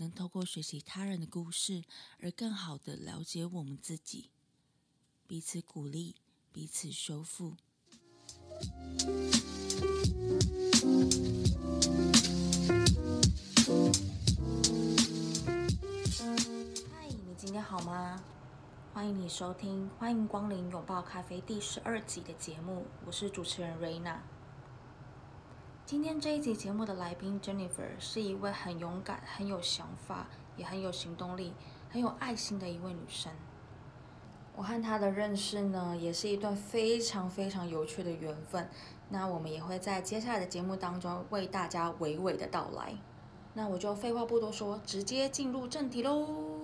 能透过学习他人的故事，而更好的了解我们自己，彼此鼓励，彼此修复。嗨，你今天好吗？欢迎你收听，欢迎光临拥抱咖啡第十二集的节目，我是主持人瑞娜。今天这一集节目的来宾 Jennifer 是一位很勇敢、很有想法，也很有行动力、很有爱心的一位女生。我和她的认识呢，也是一段非常非常有趣的缘分。那我们也会在接下来的节目当中为大家娓娓的道来。那我就废话不多说，直接进入正题喽。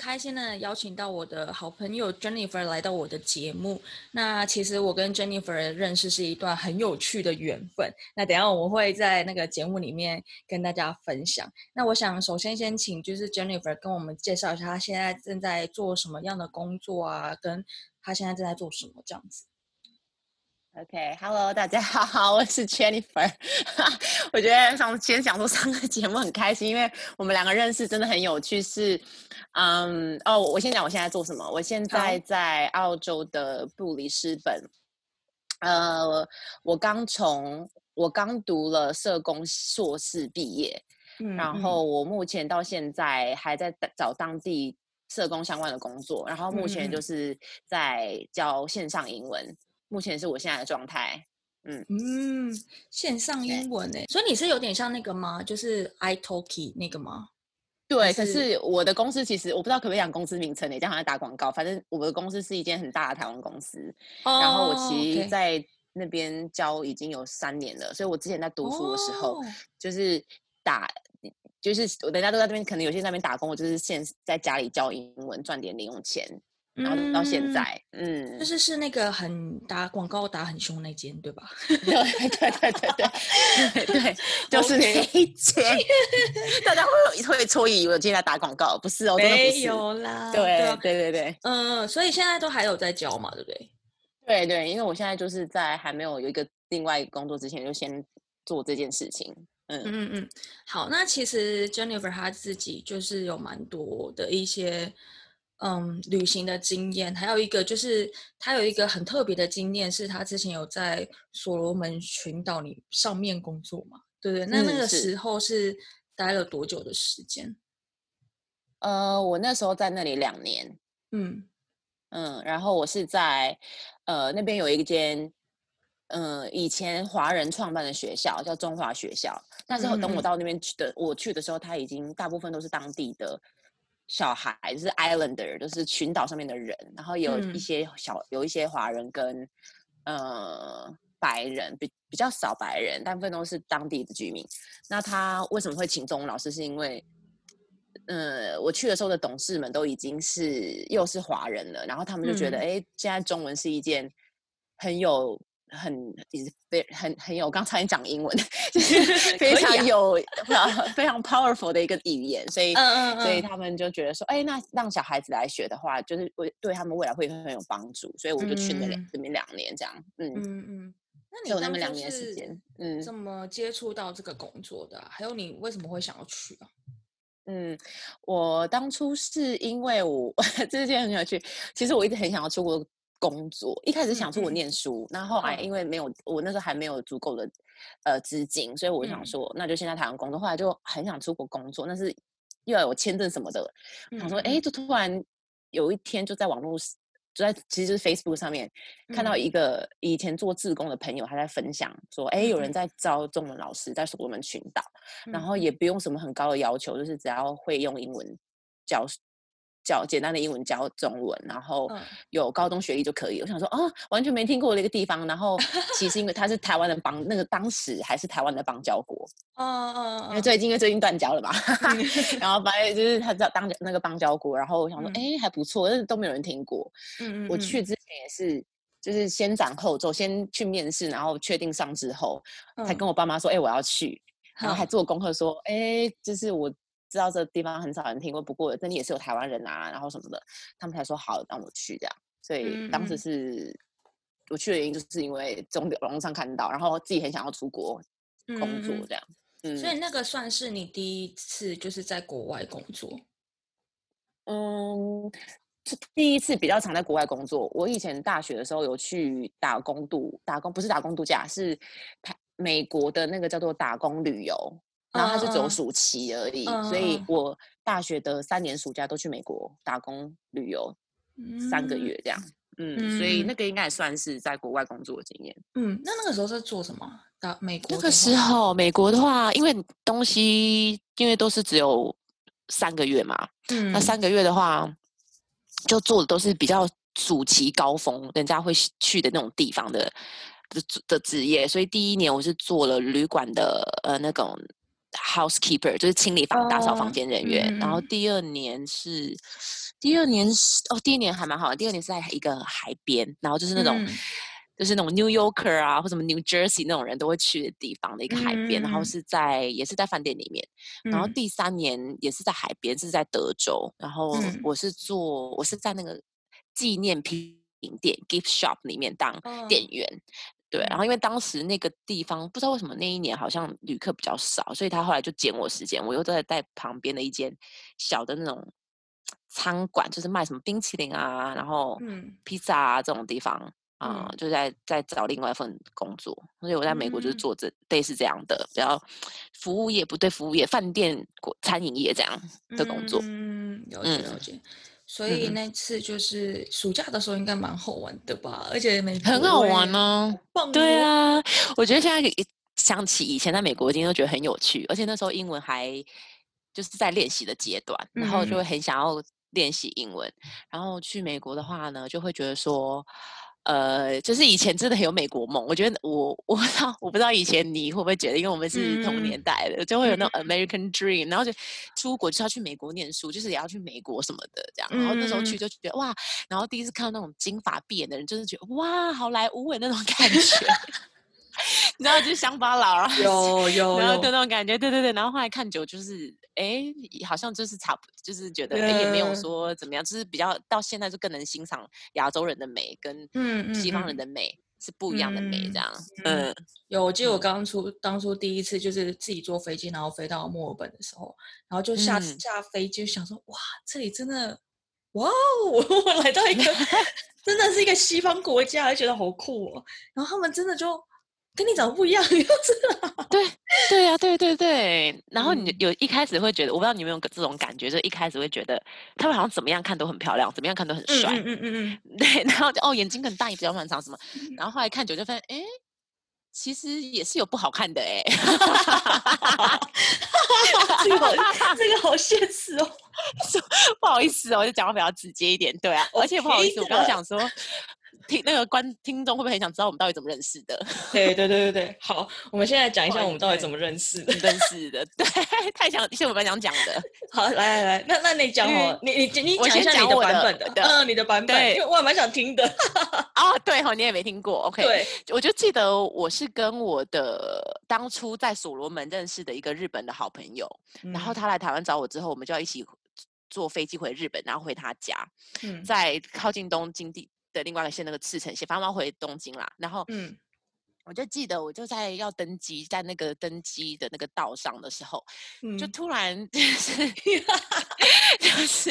开心的邀请到我的好朋友 Jennifer 来到我的节目。那其实我跟 Jennifer 认识是一段很有趣的缘分。那等下我会在那个节目里面跟大家分享。那我想首先先请就是 Jennifer 跟我们介绍一下她现在正在做什么样的工作啊，跟她现在正在做什么这样子。OK，Hello，、大家 好，我是 Jennifer。我觉得上先想说上个节目很开心，因为我们两个认识真的很有趣。是，嗯，哦，我先讲我现在做什么。我现在在澳洲的布里斯本，呃，我刚从我刚读了社工硕士毕业，嗯然后我目前到现在还在找当地社工相关的工作，然后目前就是在教线上英文。目前是我现在的状态，嗯嗯，线上英文诶，所以你是有点像那个吗？就是 iTalki 那个吗？对。是可是我的公司其实我不知道可不可以讲公司名称呢，这样好像打广告。反正我的公司是一间很大的台湾公司，然后我其实在那边教已经有三年了，所以我之前在读书的时候，哦就是打。就是我人家都在那边，可能有些在那边打工，我就是现在家里教英文赚点零用钱，然后到现嗯在，嗯，就是是那个很打广告打很凶那间，对吧？对 对对对对对对，就是那一间。大家会有会错以为我今天在打广告，不是哦，没。有啦，对啊对对对嗯，所以现在都还有在教嘛，对不对？对对，因为我现在就是在还没有有一个另外一个工作之前，就先做这件事情。嗯嗯嗯，好，那其实 Jennifer 她自己就是有蛮多的一些嗯旅行的经验，还有一个就是他有一个很特别的经验，是他之前有在所罗门群岛里上面工作嘛，对不对？那那个时候是待了多久的时间？呃，我那时候在那里两年，嗯嗯，然后我是在呃那边有一间。嗯，以前华人创办的学校叫中华学校，那时候等我到那边去的，我去的时候，他已经大部分都是当地的小孩，就是 islander，就是群岛上面的人，然后有嗯一些小有一些华人跟呃白人，比比较少白人，大部分都是当地的居民。那他为什么会请中文老师？是因为呃，我去的时候的董事们都已经是又是华人了，然后他们就觉得，嗯哎、现在中文是一件很有。很非很很有，刚才讲英文，就是 非常有啊常有、非常 powerful 的一个语言，所以、嗯嗯所以他们就觉得说，哎，那让小孩子来学的话，就是会对他们未来会很有帮助，所以我就去了两、嗯。那边两年这样，嗯，嗯嗯，那你有那么两年时间，嗯。怎么接触到这个工作的啊、还有你为什么会想要去啊？嗯，我当初是因为我 这件很有趣，其实我一直很想要出国工作，一开始想出国嗯嗯念书，那、后来嗯因为没有，我那时候还没有足够的呃资金，所以我想嗯说，那就先在台湾工作。后来就很想出国工作，但是又要有签证什么的。想说，哎，就突然有一天就在网络，就在其实就是 Facebook 上面看到一个以前做志工的朋友，他在分享说，哎，有人在招中文老师在所罗门群岛，然后也不用什么很高的要求，就是只要会用英文教。教简单的英文教中文，然后有高中学历就可以。我想说，哦，完全没听过的一个地方。然后其实因为他是台湾的邦，那个当时还是台湾的邦交国。嗯嗯因为最近因为最近断交了嘛。然后反正就是他在当那个邦交国。然后我想说，哎，还不错，但是都没有人听过。嗯嗯。我去之前也是，就是先斩后奏，先去面试，然后确定上之后，才跟我爸妈说，哎，我要去。然后还做功课说，哎，就是我。知道这个地方很少人听过，不过这里也是有台湾人啊，然后什么的，他们才说好让我去这样。所以当时是我去的原因，就是因为从网络上看到，然后自己很想要出国工作这样。嗯，所以那个算是你第一次就是在国外工作。嗯，是第一次比较常在国外工作。我以前大学的时候有去打工度打工，不是打工度假，是台美国的那个叫做打工旅游。然后他是走暑期而已，所以我大学的三年暑假都去美国打工旅游，三个月这样。嗯，所以那个应该也算是在国外工作的经验。嗯，那那个时候是做什么？打美国那个时候，美国的话，因为东西因为都是只有三个月嘛，嗯，那三个月的话，就做的都是比较暑期高峰人家会去的那种地方的的的职业，所以第一年我是做了旅馆的呃那种。Housekeeper 就是清理房、打扫房间人员，然后第二年是第二年是哦，第一年还蛮好的。第二年是在一个海边，然后就是那种就是那种 New Yorker 啊，或什么 New Jersey 那种人都会去的地方的一个海边，然后是在也是在饭店里面。然后第三年也是在海边，是在德州。然后我是做我是在那个纪念品店 gift shop 里面当店员。对，然后因为当时那个地方不知道为什么那一年好像旅客比较少，所以他后来就减我时间，我又在在旁边的一间小的那种餐馆，就是卖什么冰淇淋啊，然后披萨啊这种地方啊，就在在找另外一份工作。所以我在美国就是做这类似这样的，比较服务业不对，服务业饭店、餐饮业这样的工作。嗯，了解了解。所以那次就是暑假的时候，应该蛮好玩的吧？而且美很好玩呢。对啊，我觉得现在想起以前在美国，今天都觉得很有趣。而且那时候英文还就是在练习的阶段，然后就会很想要练习英文。然后去美国的话呢，就会觉得说。呃，就是以前真的很有美国梦。我觉得我我不知道，我不知道以前你会不会觉得，因为我们是同年代的，就会有那种 American Dream，然后就出国就要去美国念书，就是也要去美国什么的这样。然后那时候去就觉得哇，然后第一次看到那种金发碧眼的人，就是觉得哇，好莱坞的那种感觉。你知道，就是乡巴佬，然后有有，然后就那种感觉，对对对。然后后来看久，就是哎，好像就是差不，就是觉得也没有说怎么样，就是比较到现在就更能欣赏亚洲人的美跟嗯西方人的美是不一样的美，这样。嗯，有，我记得我刚出当初第一次就是自己坐飞机，然后飞到墨尔本的时候，然后就下下飞机想说，哇，这里真的，哇哦，我来到一个 真的是一个西方国家，就觉得好酷哦。然后他们真的就。跟你长得不一样，又是对对呀，对对对。然后你有一开始会觉得，我不知道你有没有这种感觉，就一开始会觉得他们好像怎么样看都很漂亮，怎么样看都很帅。嗯嗯嗯嗯。对，然后就哦，眼睛很大，也比较漫长什么。然后后来看久就发现，哎，其实也是有不好看的哎。这个这个好现实哦，不好意思哦，就讲话比较直接一点。对啊，而且不好意思，我刚刚想说。听那个观听众会不会很想知道我们到底怎么认识的？对对对对对，好，我们现在讲一下我们到底怎么认识的。认识的，对，太想，是我们想讲的。好，来来来，那那你讲哦，你你你讲一下你的版本的，嗯，你的版本，因为我还蛮想听的。啊，对哈，你也没听过，OK？对，我就记得我是跟我的当初在所罗门认识的一个日本的好朋友，然后他来台湾找我之后，我们就要一起坐飞机回日本，然后回他家，在靠近东京地。的另外一个线，那个赤城线，反正要回东京啦。然后，嗯，我就记得我就在要登机，在那个登机的那个道上的时候，就突然 就是就是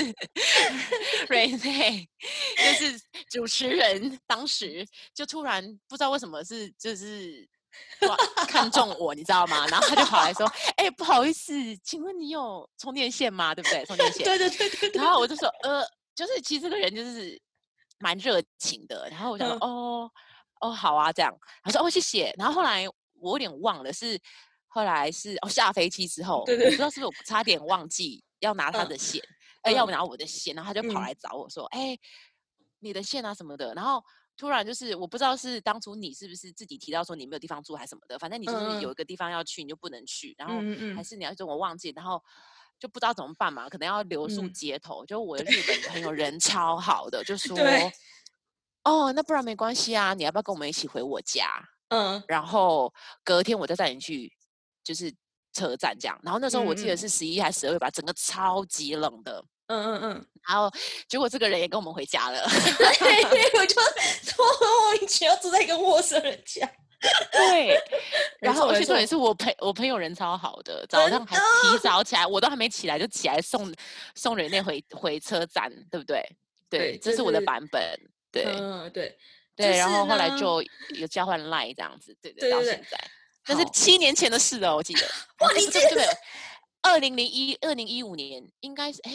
瑞内，就是主持人，当时就突然不知道为什么是就是哇看中我，你知道吗？然后他就跑来说：“哎、不好意思，请问你有充电线吗？对不对？充电线。”对对对对对，然后我就说：“呃，就是其实这个人就是蛮热情的。”然后我想说：“嗯哦哦，好啊，这样。”他说：“哦，谢谢。”然后后来我有点忘了是后来是哦下飞机之后，对对我不知道是不是我差点忘记要拿他嗯的线，呃，要嗯拿我的线，然后他就跑嗯来找我说：“哎、你的线啊什么的。”然后突然就是我不知道是当初你是不是自己提到说你没有地方住还是什么的，反正你就是有一个地方要去，你就不能去，然后还是你要说我忘记，然后就不知道怎么办嘛，可能要留宿嗯街头。就我的日本朋友人超好的，就 说哦，那不然没关系啊，你要不要跟我们一起回我家？嗯然后隔天我再带你去，就是车站这样。然后那时候我记得是十一还是十二月吧，整个超级冷的。嗯嗯嗯，然后结果这个人也跟我们回家了。对，我就说我以前要住在一个陌生人家，对，然后而且重点是我朋我朋友人超好的，早上还提早起来，我都还没起来就起来送送人类回回车站，对不对？对，这是我的版本。对、嗯对对，然就是后后来就有交换 line 这样子，对对，对对对到现在，那是七年前的事了，我记得。哇你记这个 二零零一二零一五年应该是哎，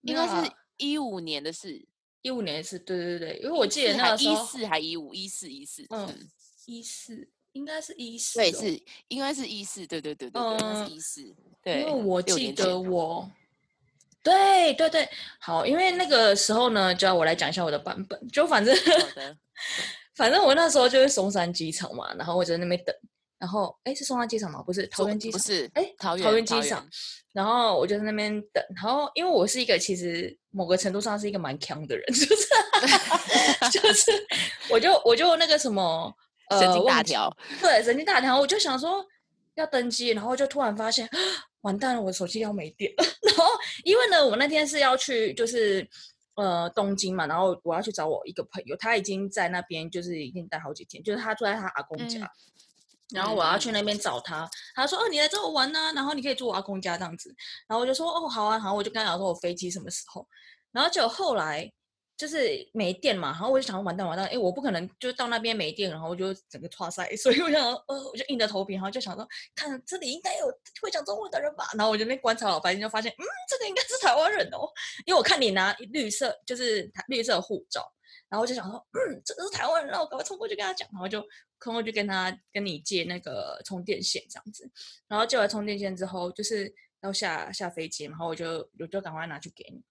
应该是那一五年的事，一五年的事，对对对，因为我记得14还一那个时候四还一五一四一四，嗯嗯，一四应该是一四，对，是应该是一四，对对对对对，嗯是一四，对，因为我记得我，对对对，好，因为那个时候呢，就要我来讲一下我的版本，就反正，反正我那时候就是松山机场嘛，然后我就在那边等，然后哎是松山机场吗？不是桃中园机场，不是，哎桃园桃园机场，然后我就在那边等，然后因为我是一个其实某个程度上是一个蛮强的人，就是 就是我就我就那个什么呃神经大条，对，神经大条，我就想说要登机，然后就突然发现，完蛋了，我手机要没电。然后因为呢，我那天是要去就是呃东京嘛，然后我要去找我一个朋友，他已经在那边就是已经待好几天，就是他住在他阿公家。嗯然后我要去嗯那边找他，他说：“哦，你来找我玩呐、然后你可以住我阿公家这样子。”然后我就说：“哦，好啊，好啊。”我就跟他讲说我飞机什么时候。然后结果后来就是没电嘛，然后我就想完蛋完蛋，哎，我不可能就到那边没电，然后我就整个岔赛，所以我想，呃，我就硬着头皮，然后就想说，看这里应该有会讲中文的人吧，然后我就那观察老半天，就发现，嗯，这个应该是台湾人哦，因为我看你拿绿色，就是绿色护照，然后我就想说，嗯，这个是台湾人，然后我赶快冲过去跟他讲，然后就冲过去跟他跟你借那个充电线这样子，然后借完充电线之后，就是要下下飞机，然后我就我就赶快拿去给你。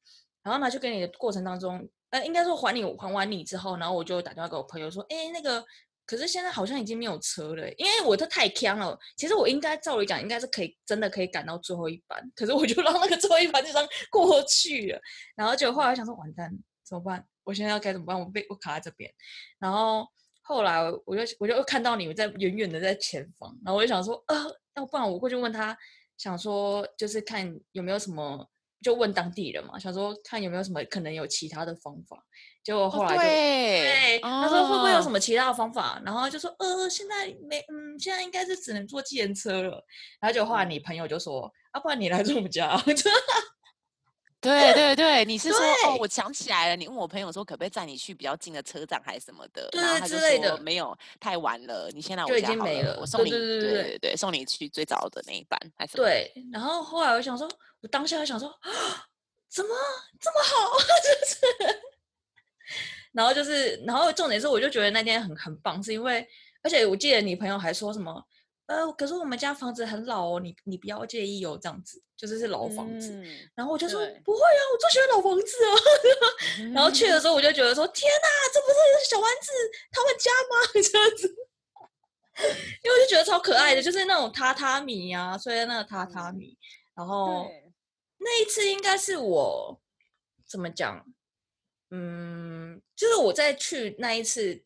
然后拿去给你的过程当中，呃，应该说还你还完你之后，然后我就打电话给我朋友说，哎，那个，可是现在好像已经没有车了，因为我都太呛了。其实我应该照理讲，应该是可以真的可以赶到最后一班，可是我就 让那个最后一班就这样过去了。然后结果后来想说，完蛋，怎么办？我现在要该怎么办？我被我卡在这边。然后后来我就我就看到你我在远远的在前方，然后我就想说，呃，要不然我过去问他，想说就是看有没有什么。就问当地人嘛，想说看有没有什么可能有其他的方法。结果后来就、哦对对，他说会不会有什哦么其他的方法？然后就说呃，现在没，嗯，现在应该是只能坐计程车了。然后就后来你朋友就说，啊，不然你来住我们家。对对对，你是说哦，我想起来了，你问我朋友说可不可以载你去比较近的车站还是什么的，对对然后他就之类的。说没有，太晚了，你先来我家好了，经没了我。送你，对对对对对对对，送你去最早的那一班还是对，然后后来我想说，我当下就想说，啊怎么这么好？就是，然后就是，然后重点是，我就觉得那天很很棒，是因为，而且我记得你朋友还说什么，呃，可是我们家房子很老哦，你你不要介意哦，这样子，就是是老房子。嗯然后我就说不会啊，我最喜欢老房子哦。然后去的时候我就觉得说，天哪，这不是小丸子他们家吗？这样子，因为我就觉得超可爱的，就是那种榻榻米啊，睡在那个榻榻嗯米。然后那一次应该是我怎么讲？嗯，就是我在去那一次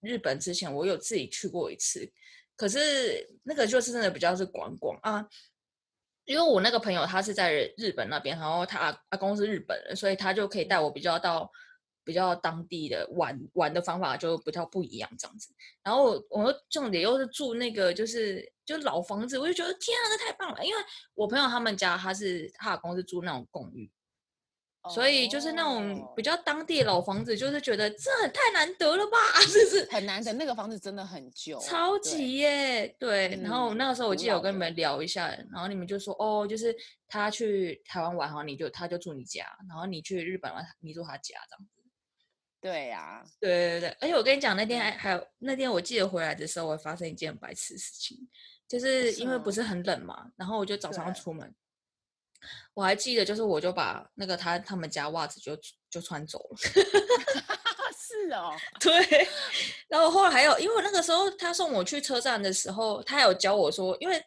日本之前，我有自己去过一次，可是那个就是真的比较是观光啊。因为我那个朋友他是在日本那边，然后他阿阿公是日本人，所以他就可以带我比较到比较当地的玩玩的方法就比较不一样这样子。然后我重点又是住那个就是就老房子，我就觉得天啊，这太棒了！因为我朋友他们家他是他阿公是住那种公寓，所以就是那种哦。比较当地老房子，就是觉得这很太难得了吧，就是很难得，那个房子真的很旧，超级耶，对。然后嗯那个时候我记得有跟你们聊一下，然后你们就说哦，就是他去台湾玩，然后你就他就住你家，然后你去日本玩，你住他家这样子。对呀，对对对，而且我跟你讲，那天嗯。还还有那天我记得回来的时候，我发生一件很白痴的事情，就是因为不是很冷嘛，然后我就早上对。出门，我还记得就是我就把那个他他们家袜子就就穿走了。是哦，对，然后后来还有，因为我那个时候他送我去车站的时候，他有教我说，因为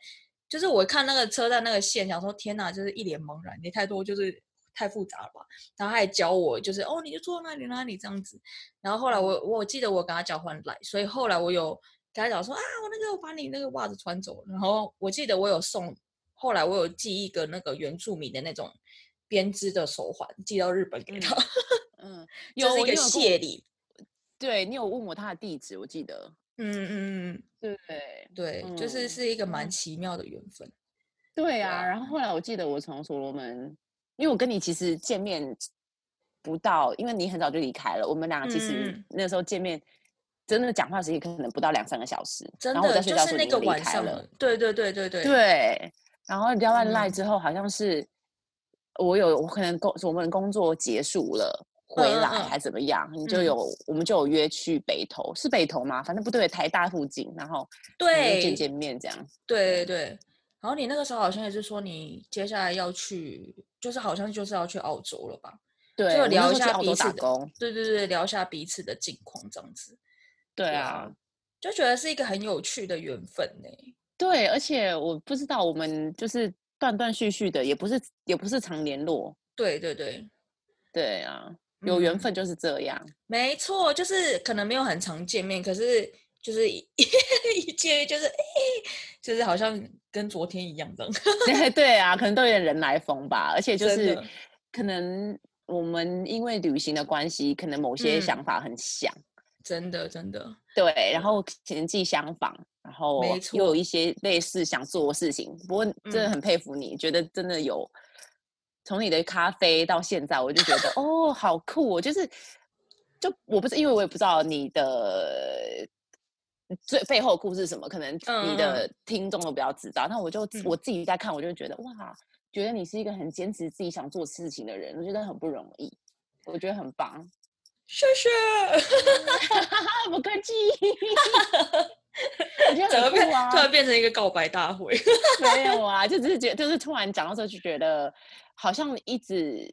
就是我看那个车站那个线，想说天哪，就是一脸茫然，你太多就是太复杂了吧。然后他还教我，就是哦，你就坐那里那里这样子。然后后来我我记得我跟他交换来，所以后来我有跟他讲说啊，我那个我把你那个袜子穿走了。然后我记得我有送，后来我有寄一个那个原住民的那种编织的手环寄到日本给他，嗯，这是一个谢礼。对你有问我他的地址，我记得，嗯嗯嗯。对对，就是嗯是一个蛮嗯奇妙的缘分。对啊啊。然后后来我记得我从所罗门，因为我跟你其实见面不到，因为你很早就离开了，我们两个其实嗯那时候见面。真的讲话时间可能不到两三个小时，真然后我在的就是那睡觉的时候你就个晚上离开了，，对对对对对，对，然后聊完赖嗯之后，好像是我有我可能工我们工作结束了回来嗯还怎么样，你就嗯有我们就有约去北投，是北投吗？反正不对，台大附近，然后对见见面这样。对对对。然后你那个时候好像也是说你接下来要去，就是好像就是要去澳洲了吧？对，就聊一下彼此的。对对对，聊一下彼此的近况这样子。对啊，就觉得是一个很有趣的缘分呢。对，而且我不知道我们就是断断续续的，也不是也不是常联络。对对对，对啊，有缘嗯分就是这样。没错，就是可能没有很常见面，可是就是一 一见面就是哎、就是好像跟昨天一样这样。对 对啊，可能都有点人来疯吧，而且就是可能我们因为旅行的关系，可能某些嗯想法很像，真的真的，对，然后年纪相仿，然后又有一些类似想做的事情。不过真的嗯很佩服你，觉得真的有从你的咖啡到现在，我就觉得哦，好酷哦！就是就我不是因为我也不知道你的。最背后的故事是什么？可能你的听众都比较知道。那我就嗯我自己在看，我就觉得哇，觉得你是一个很坚持自己想做事情的人，我觉得很不容易，我觉得很棒。谢谢。不客气，我觉得怎么变很酷啊突。然变成一个告白大会？没有啊，就只是觉得，就是突然讲到这，就觉得好像一直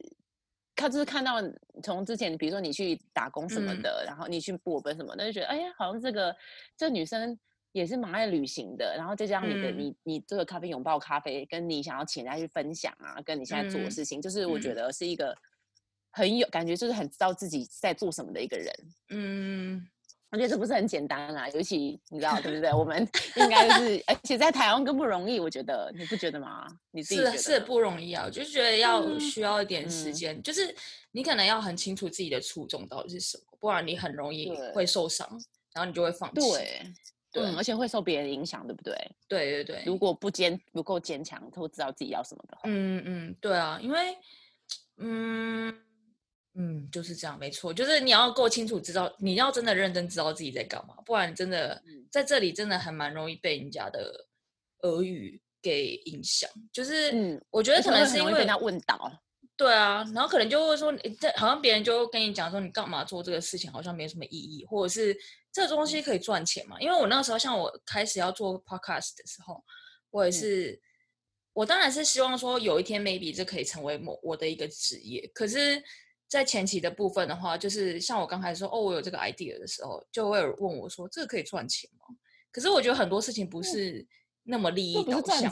看，就是看到从之前，比如说你去打工什么嗯的，然后你去布尔本什么的，就觉得哎呀，好像这个这女生也是蛮爱旅行的。然后再加上你的、嗯你你这个咖啡拥抱咖啡，跟你想要请人家去分享啊，跟你现在做的嗯事情，就是我觉嗯得是一个很有感觉，就是很知道自己在做什么的一个人。嗯，我觉得这不是很简单啦，尤其你知道对不对？我们 应该就是，而且在台湾更不容易，我觉得你不觉得吗？你自己是是不容易啊，我就是觉得要嗯需要一点时嗯间，就是你可能要很清楚自己的初衷到底是什么，不然你很容易对会受伤，然后你就会放弃。对，对嗯，而且会受别人影响，对不对？对对对，如果不坚不够坚强，都知道自己要什么的话，嗯嗯，对啊，因为嗯嗯就是这样，没错，就是你要够清楚知道，你要真的认真知道自己在干嘛，不然真的嗯。在这里真的还蛮容易被人家的俄语给影响。就是嗯我觉得可能是因为人家问到，对啊，然后可能就会说，好像别人就跟你讲说，你干嘛做这个事情，好像没什么意义，或者是这个东西可以赚钱嘛？因为我那时候像我开始要做 podcast 的时候，我也嗯。是，我当然是希望说有一天 maybe 这可以成为某我的一个职业，可是，在前期的部分的话，就是像我刚才说，哦，我有这个 idea 的时候，就会有人问我说，这个可以赚钱吗？可是我觉得很多事情不是那么利益导向？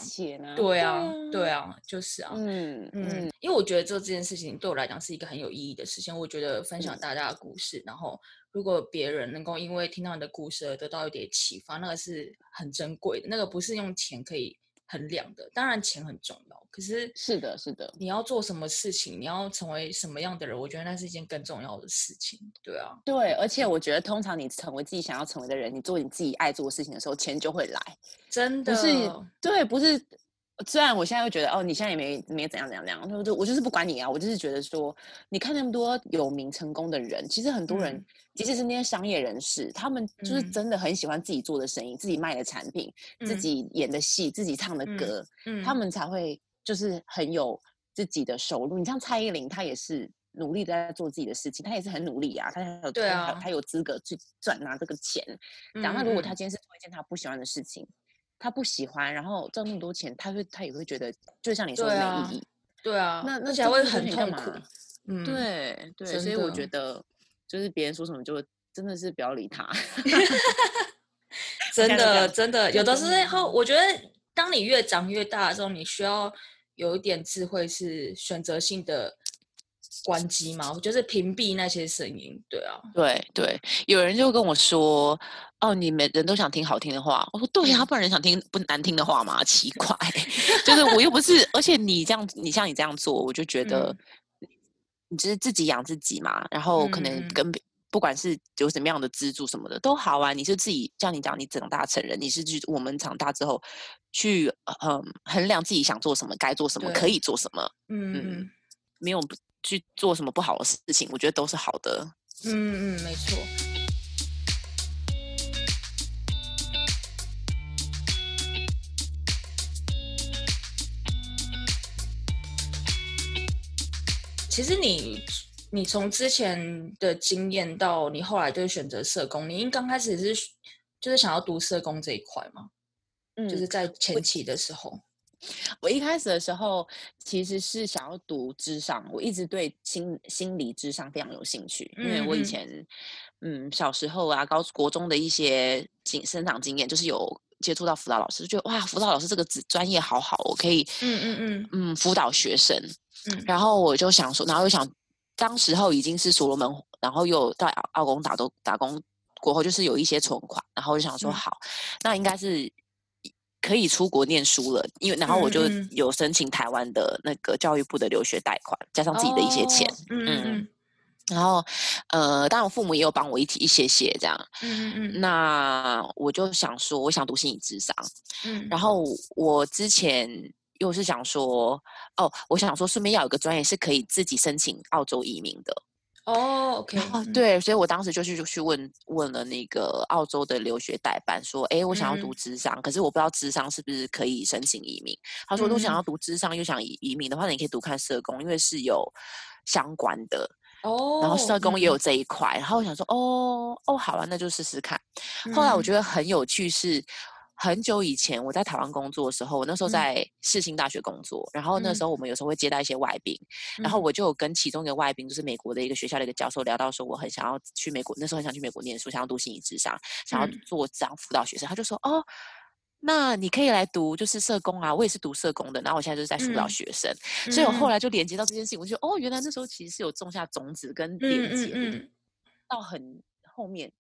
对啊，对啊，啊，就是啊，嗯嗯嗯，因为我觉得做这件事情对我来讲是一个很有意义的事情。我觉得分享嗯大家的故事，然后如果别人能够因为听到你的故事而得到一点启发，那个是很珍贵的，那个不是用钱可以衡量的。当然钱很重要，可是是的，是的，你要做什么事情，你要成为什么样的人，我觉得那是一件更重要的事情。对啊，对，而且我觉得通常你成为自己想要成为的人，你做你自己爱做的事情的时候，钱就会来。真的，不是对，不是虽然我现在会觉得，哦，你现在也没没怎样怎样怎样，就就我就是不管你啊，我就是觉得说，你看那么多有名成功的人，其实很多人，嗯。即使是那些商业人士，他们就是嗯。真的很喜欢自己做的生意、自己卖的产品、自嗯。己演的戏、自己唱的嗯歌，嗯他。们才会就是很有自己的收入。你像蔡依林，她也是努力地在做自己的事情，她也是很努力啊，她有对她啊她有资格去赚拿这个钱。讲那嗯如果他嗯。今天是做一件她不喜欢的事情，他不喜欢，然后挣那么多钱，他会他也会觉得，就像你说的没意义。对啊，那那而且会很痛苦。嗯，对对，所以我觉得就是别人说什么就真的是不要理他。真的真的，有的时候我觉得，当你越长越大的时候，你需要有一点智慧，是选择性的关机嘛，我就是屏蔽那些声音。对啊，对对，有人就跟我说：“哦，你们人都想听好听的话。”我说：“对呀、嗯不然人想听不难听的话嘛？奇怪，就是我又不是，而且你这样，你像你这样做，我就觉得嗯你就是自己养自己嘛，然后可能跟别不管是有什么样的资助什么的都好啊。你是自己像你讲，你长大成人，你是去我们长大之后去嗯衡量自己想做什么，该做什么，可以做什么，嗯没有不去做什么不好的事情，我觉得都是好的。嗯嗯，没错。其实你，你从之前的经验到你后来就是选择社工，你应刚开始是就是想要读社工这一块吗？嗯就是在前期的时候。我一开始的时候其实是想要读智商，我一直对心心理智商非常有兴趣，因为我以前嗯小时候啊高国中的一些经生长经验，就是有接触到辅导老师，就觉得哇辅导老师这个职专业好好哦，我可以嗯嗯嗯。嗯辅导学生，嗯。然后我就想说，然后又想当时候已经是所罗门，然后又到澳澳工打都打工过后，就是有一些存款，然后我就想说嗯。好，那应该是可以出国念书了，因为然后我就有申请台湾的那个教育部的留学贷款，加上自己的一些钱，哦嗯嗯嗯。然后呃，当然我父母也有帮我一起一些些这样，嗯嗯。那我就想说，我想读心理智商，嗯，然后我之前又是想说，哦，我想说顺便要有个专业是可以自己申请澳洲移民的。哦，OK，对，所以我当时就去就去问问了那个澳洲的留学代办，说，哎，我想要读嗯智商，可是我不知道智商是不是可以申请移民。他说，如果想嗯要读智商又想移移民的话，你可以读看社工，因为是有相关的。哦，然后社工也有嗯这一块，然后我想说，哦哦，好啊，那就试试看。后来我嗯觉得很有趣是，很久以前我在台湾工作的时候，我那时候嗯。在世新大学工作，然后那时嗯。候我们有时候会接待一些外宾，然后嗯。我就有跟其中一个外宾，就是美国的一个学校的一个教授聊到说，我很想要去美国，那时候很想去美国念书，想要读心理智商，想要嗯。做这样辅导学生，他就说，哦。那你可以来读，就是社工啊，我也是读社工的，然后我现在就是在辅导嗯学生，所以我后嗯。来就连接到这件事情，我就哦，原来那时候其实是有种下种子跟嗯连接的，嗯嗯。到很后面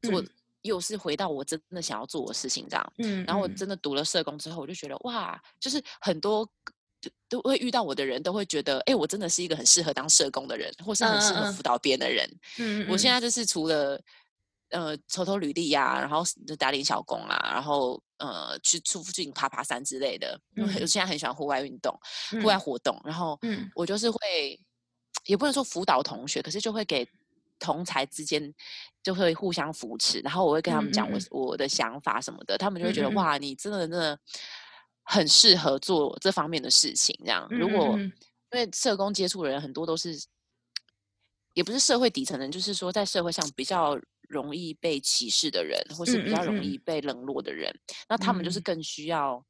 做、嗯又是回到我真的想要做的事情这样。嗯，然后我嗯真的读了社工之后，我就觉得哇，就是很多就都会遇到我的人都会觉得，哎，我真的是一个很适合当社工的人，或是很适合辅导别人的人。嗯，我现在在就是除了呃抽抽履历呀、然后就打点小工啊，然后呃去出附近爬爬山之类的。我嗯现在很喜欢户外运动、户外活动，然后嗯我就是会，也不能说辅导同学，可是就会给同才之间就会互相扶持，然后我会跟他们讲我、嗯。嗯我的想法什么的，他们就会觉得、哇，你真的真的很适合做这方面的事情。这样，如嗯果、因为社工接触的人很多都是，也不是社会底层人，就是说在社会上比较容易被歧视的人，或是比较容易被冷落的人，那他们就是嗯。更需要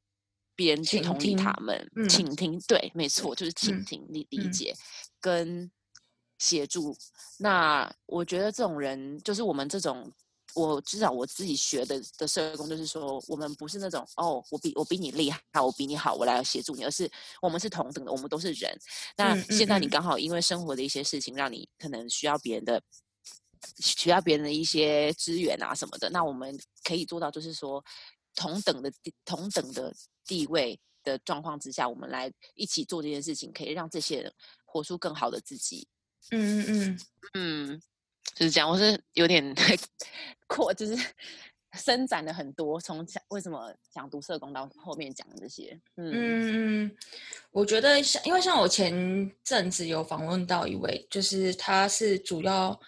别人去同意他们，嗯。倾听。对，没错，就是倾嗯听、理理嗯。解跟协助。那我觉得这种人，就是我们这种。我至少我自己学的的社工，就是说，我们不是那种哦，我比我比你厉害，我比你好，我来协助你，而是我们是同等的，我们都是人。那现在你嗯刚好因为生活的一些事情，让你可能需要别人的需要别人的一些资源啊什么的，那我们可以做到，就是说同等的地同等的地位的状况之下，我们来一起做这件事情，可以让这些人活出更好的自己。嗯嗯嗯嗯，就是这样。我是有点 扩，就是 伸展了很多，从讲为什么想读社工到后面讲这些，嗯嗯嗯，我觉得像，因为像我前阵子有访问到一位，就是他是主要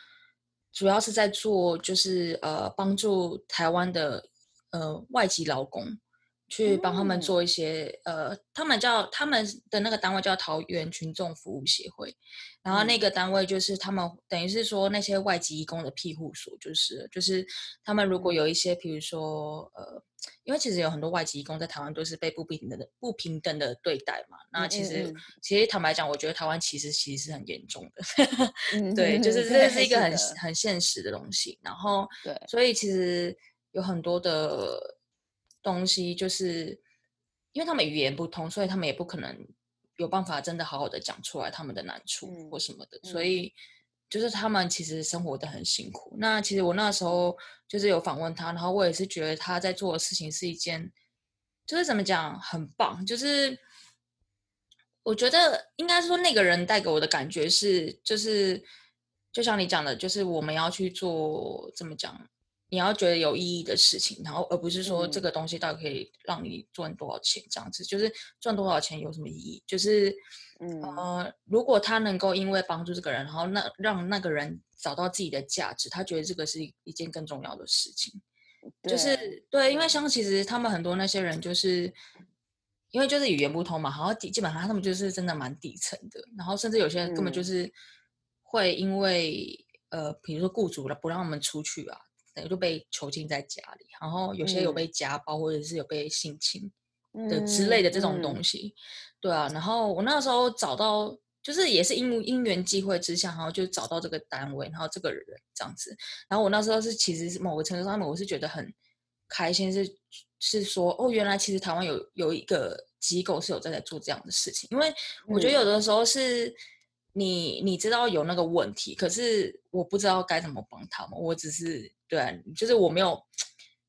主要是在做，就是呃帮助台湾的呃外籍劳工。去帮他们做一些，呃，他们叫他们的那个单位叫桃园群众服务协会，然后那个单位就是他们等于是说那些外籍义工的庇护所，就是就是他们如果有一些，比如说呃，因为其实有很多外籍义工在台湾都是被不平等的不平等的对待嘛，那其实其实坦白讲，我觉得台湾其实其实是很严重的，对，就是这 是一个很。很现实的东西，然后对，所以其实有很多的。东西就是因为他们语言不通，所以他们也不可能有办法真的好好的讲出来他们的难处或什么的，所以就是他们其实生活的很辛苦。那其实我那时候就是有访问他，然后我也是觉得他在做的事情是一件，就是怎么讲很棒。就是我觉得应该说那个人带给我的感觉是，就是就像你讲的，就是我们要去做怎么讲。你要觉得有意义的事情，然后而不是说这个东西到底可以让你赚多少钱这样子，就是赚多少钱有什么意义？就是，呃，如果他能够因为帮助这个人，然后那让那个人找到自己的价值，他觉得这个是一件更重要的事情。就是对，因为像其实他们很多那些人，就是因为就是语言不通嘛，然后底基本上他们就是真的蛮底层的，然后甚至有些人根本就是会因为呃，比如说雇主了不让我们出去啊。就被囚禁在家里，然后有些有被家暴，或者是有被性侵的之类的这种东西，对啊。然后我那时候找到，就是也是因因缘际会之下，然后就找到这个单位，然后这个人这样子。然后我那时候是其实是某个程度上面，我是觉得很开心，是是说哦，原来其实台湾有有一个机构是有在在做这样的事情。因为我觉得有的时候是你你知道有那个问题，可是我不知道该怎么帮他们，我只是。对，就是我没有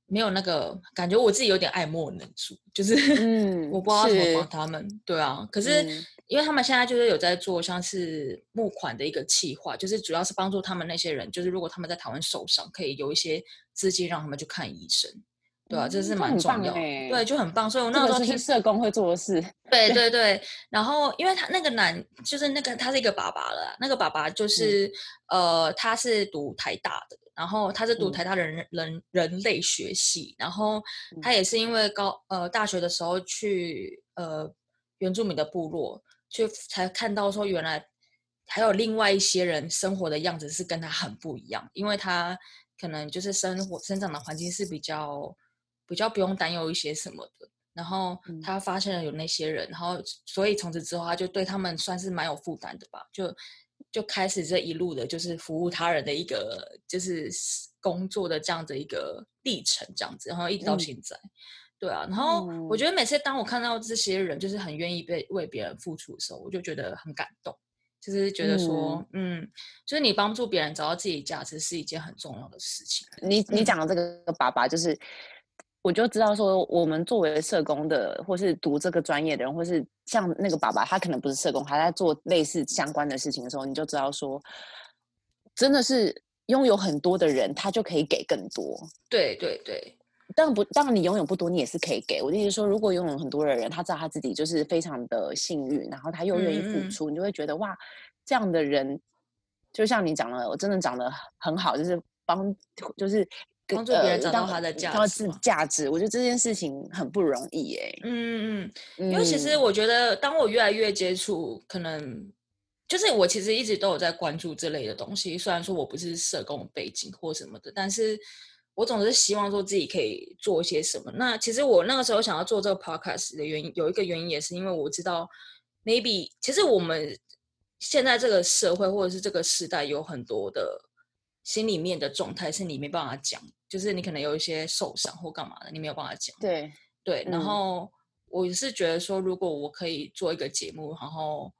没有那个感觉，我自己有点爱莫能助，就是 嗯，我不知道怎么帮他们。对啊，可是因为他们现在就是有在做像是募款的一个计划，就是主要是帮助他们那些人，就是如果他们在台湾受伤，可以有一些资金让他们去看医生。对啊，这是蛮重要，对，就很棒。所以我那时候听社工会做的事。对对 对，然后因为他那个男，就是那个他是一个爸爸了，那个爸爸就是呃，他是读台大的。然后他是读台大人人人类学系，然后他也是因为高呃大学的时候去呃原住民的部落，去才看到说原来还有另外一些人生活的样子是跟他很不一样，因为他可能就是生活生长的环境是比较比较不用担忧一些什么的，然后他发现了有那些人，然后所以从此之后他就对他们算是蛮有负担的吧，就。就开始这一路的，就是服务他人的一个，就是工作的这样的一个历程，这样子，然后一直到现在，对啊。然后我觉得每次当我看到这些人，就是很愿意被为别人付出的时候，我就觉得很感动，就是觉得说，嗯，就是你帮助别人找到自己价值是一件很重要的事情。你你讲的这个爸爸就是。我就知道说，我们作为社工的，或是读这个专业的人，或是像那个爸爸，他可能不是社工，还在做类似相关的事情的时候，你就知道说，真的是拥有很多的人，他就可以给更多。对对对，当然不，当然你拥有不多，你也是可以给。我的意思说，如果拥有很多的人，他知道他自己就是非常的幸运，然后他又愿意付出，你就会觉得哇，这样的人，就像你讲了，我真的长得很好，就是帮，就是。帮助别人找到他的价值，价值，我觉得这件事情很不容易哎。嗯嗯嗯，因为其实我觉得，当我越来越接触，可能就是我其实一直都有在关注这类的东西。虽然说我不是社工背景或什么的，但是我总是希望说自己可以做一些什么。那其实我那个时候想要做这个 podcast 的原因，有一个原因也是因为我知道，maybe 其实我们现在这个社会或者是这个时代有很多的。心里面的状态是你没办法讲，就是你可能有一些受伤或干嘛的，你没有办法讲。对对，然后我是觉得说，如果我可以做一个节目，然后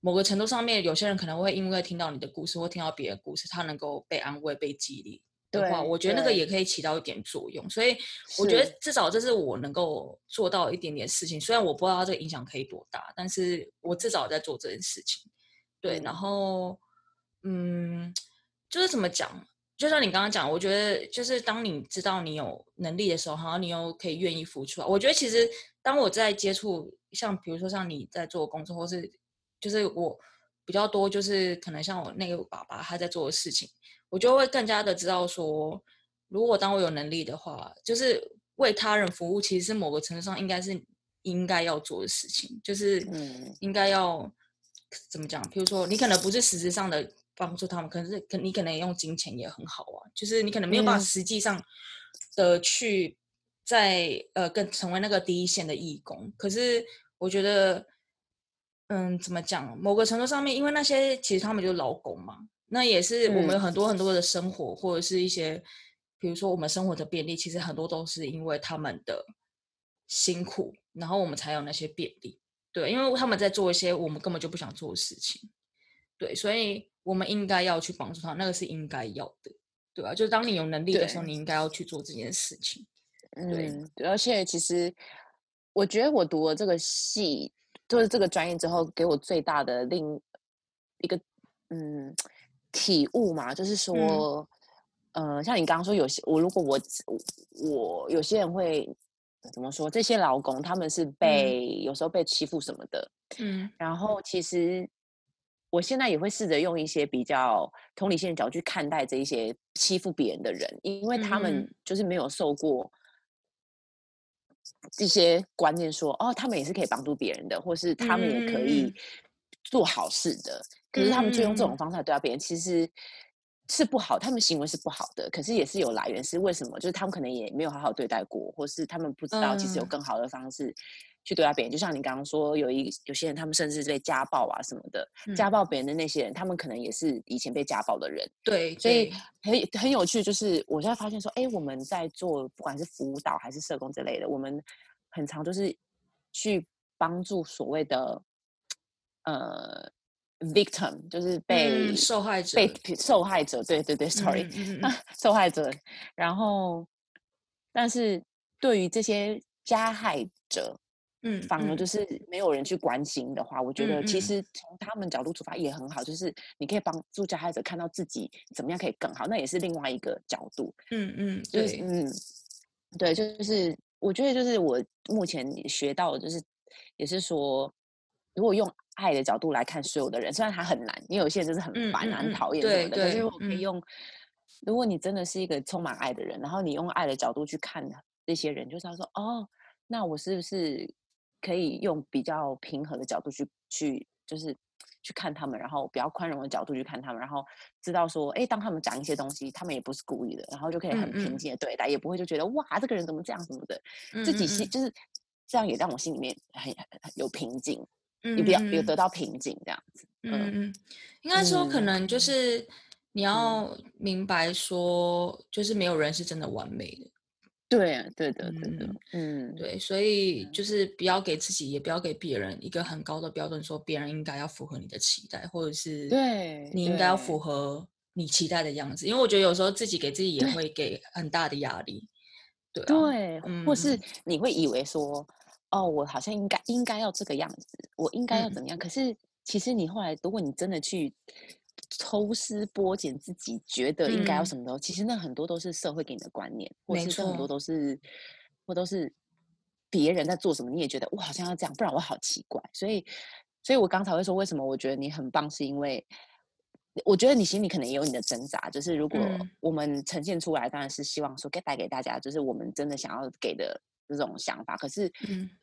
某个程度上面，有些人可能会因为听到你的故事或听到别的故事，他能够被安慰、被激励的话，我觉得那个也可以起到一点作用。所以我觉得至少这是我能够做到一点点事情。虽然我不知道这个影响可以多大，但是我至少在做这件事情。对，然后嗯。就是怎么讲？就像你刚刚讲，我觉得就是当你知道你有能力的时候，好像你又可以愿意付出。我觉得其实当我在接触，像比如说像你在做工作，或是就是我比较多，就是可能像我那个爸爸他在做的事情，我就会更加的知道说，如果当我有能力的话，就是为他人服务，其实是某个程度上应该是应该要做的事情，就是应该要怎么讲？比如说你可能不是实质上的。帮助他们，可是可你可能也用金钱也很好啊，就是你可能没有办法实际上的去在呃跟成为那个第一线的义工，可是我觉得，嗯，怎么讲？某个程度上面，因为那些其实他们就是劳工嘛，那也是我们有很多很多的生活或者是一些，比如说我们生活的便利，其实很多都是因为他们的辛苦，然后我们才有那些便利。对，因为他们在做一些我们根本就不想做的事情。对，所以。我们应该要去帮助他，那个是应该要的，对吧？就是当你有能力的时候，你应该要去做这件事情。嗯，而且其实我觉得我读了这个系，就是这个专业之后，给我最大的另一个嗯体悟嘛，就是说，嗯，像你刚刚说，有些我如果我我有些人会怎么说？这些老公他们是被有时候被欺负什么的，嗯，然后其实。我现在也会试着用一些比较同理心的角度去看待这一些欺负别人的人，因为他们就是没有受过一些观念，说哦，他们也是可以帮助别人的，或是他们也可以做好事的。可是他们就用这种方式对待别人，其实是不好，他们行为是不好的。可是也是有来源，是为什么？就是他们可能也没有好好对待过，或是他们不知道其实有更好的方式。去对待别人，就像你刚刚说，有一有些人，他们甚至被家暴啊什么的，家暴别人的那些人，他们可能也是以前被家暴的人。对，所以很很有趣，就是我现在发现说，哎，我们在做不管是辅导还是社工之类的，我们很常就是去帮助所谓的呃 victim，就是被受害者，被受害者，对对对，sorry，受害者。然后，但是对于这些加害者。嗯，反而就是没有人去关心的话，我觉得其实从他们角度出发也很好，就是你可以帮助加害者看到自己怎么样可以更好，那也是另外一个角度。嗯嗯，对，嗯，对，就是我觉得就是我目前学到的就是，也是说，如果用爱的角度来看所有的人，虽然他很难，因为有些人就是很烦啊、很讨厌什么的，可是我可以用，如果你真的是一个充满爱的人，然后你用爱的角度去看这些人，就是他说，哦，那我是不是？可以用比较平和的角度去去，就是去看他们，然后比较宽容的角度去看他们，然后知道说，哎，当他们讲一些东西，他们也不是故意的，然后就可以很平静的对待，也不会就觉得哇，这个人怎么这样什么的，自己心就是这样，也让我心里面很有平静，也比较有得到平静这样子。嗯嗯，应该说可能就是你要明白说，就是没有人是真的完美的。对，对的，对的，嗯，对，所以就是不要给自己，也不要给别人一个很高的标准，说别人应该要符合你的期待，或者是对你应该要符合你期待的样子。因为我觉得有时候自己给自己也会给很大的压力，对，对，或是你会以为说，哦，我好像应该应该要这个样子，我应该要怎么样？可是其实你后来，如果你真的去。抽丝剥茧，自己觉得应该要什么候，其实那很多都是社会给你的观念，或是很多都是，或都是别人在做什么，你也觉得我好像要这样，不然我好奇怪。所以，所以我刚才会说，为什么我觉得你很棒，是因为我觉得你心里可能也有你的挣扎。就是如果我们呈现出来，当然是希望说给带给大家，就是我们真的想要给的这种想法。可是，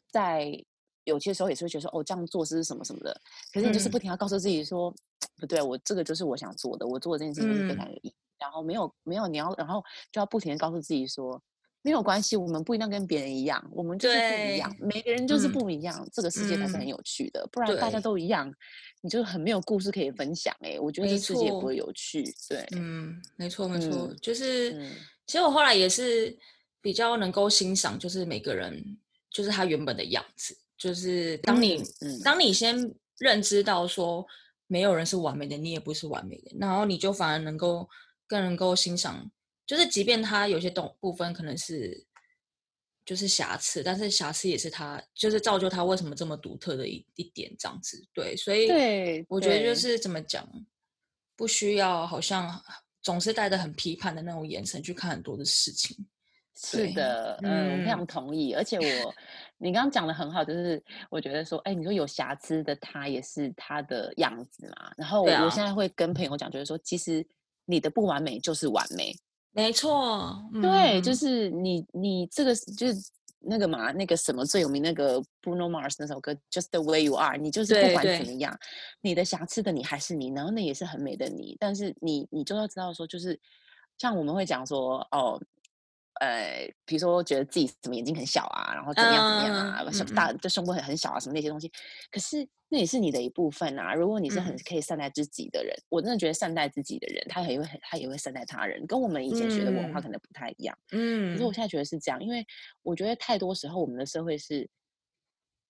在有些时候也是会觉得说，哦，这样做是什么什么的。可是你就是不停要告诉自己说。不对，我这个就是我想做的，我做这件事情是非常有意义。然后没有没有你要，然后就要不停的告诉自己说，没有关系，我们不一定跟别人一样，我们就是不一样，每个人就是不一样，这个世界才是很有趣的。不然大家都一样，你就很没有故事可以分享。哎，我觉得这世界不会有趣。对，嗯，没错没错，就是其实我后来也是比较能够欣赏，就是每个人就是他原本的样子，就是当你当你先认知到说。没有人是完美的，你也不是完美的，然后你就反而能够更能够欣赏，就是即便他有些动部分可能是就是瑕疵，但是瑕疵也是他就是造就他为什么这么独特的一一点这样子，对，所以对，我觉得就是怎么讲，不需要好像总是带着很批判的那种眼神去看很多的事情。是的，嗯，我非常同意。而且我，你刚刚讲的很好，就是我觉得说，哎，你说有瑕疵的他也是他的样子嘛。然后我现在会跟朋友讲，就是说，其实你的不完美就是完美。没错，对，就是你你这个就是那个嘛，那个什么最有名那个 Bruno Mars 那首歌 Just the way you are，你就是不管怎么样，你的瑕疵的你还是你，然后那也是很美的你。但是你你就要知道说，就是像我们会讲说，哦。呃，比如说觉得自己什么眼睛很小啊，然后怎么样怎么样啊，什么大就胸部很很小啊，什么那些东西，可是那也是你的一部分啊。如果你是很可以善待自己的人，我真的觉得善待自己的人，他也会很他也会善待他人，跟我们以前学的文化可能不太一样。嗯，可是我现在觉得是这样，因为我觉得太多时候我们的社会是。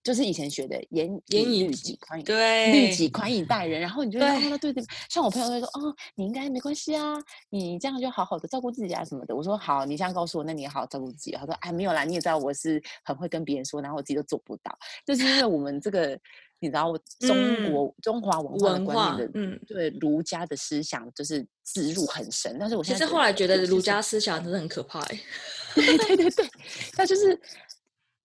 就是以前学的严严以律己，宽以对律己，宽以待人。然后你就说，对对，像我朋友会说，哦，你应该没关系啊，你这样就好好的照顾自己啊什么的。我说好，你这样告诉我，那你也好好照顾自己。他说，哎，没有啦，你也知道我是很会跟别人说，然后我自己都做不到，就是因为我们这个，你知道，中国中华文化的观念的，嗯，对儒家的思想就是植入很深。但是我现在后来觉得儒家思想真的很可怕，对对对，那就是。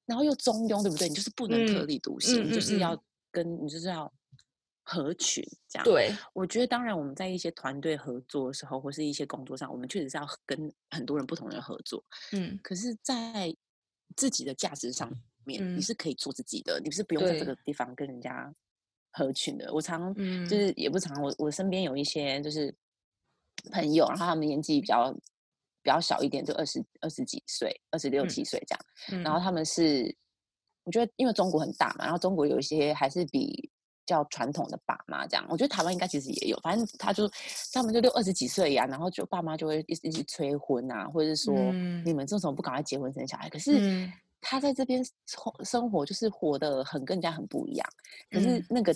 然后又中庸，对不对？你就是不能特立独行，就是要跟你就是要合群这样。对，我觉得当然我们在一些团队合作的时候，或是一些工作上，我们确实是要跟很多人不同人合作。嗯，可是，在自己的价值上面，你是可以做自己的，你是不用在这个地方跟人家合群的。我常就是也不常，我我身边有一些就是朋友，然后他们年纪比较。比较小一点，就二十二十几岁，二十六七岁这样。然后他们是，我觉得因为中国很大嘛，然后中国有一些还是比较传统的爸妈这样。我觉得台湾应该其实也有，反正他就他们就六二十几岁呀，然后就爸妈就会一直一直催婚啊，或者是说你们这种不赶快结婚生小孩。可是他在这边生生活就是活得很更加很不一样。可是那个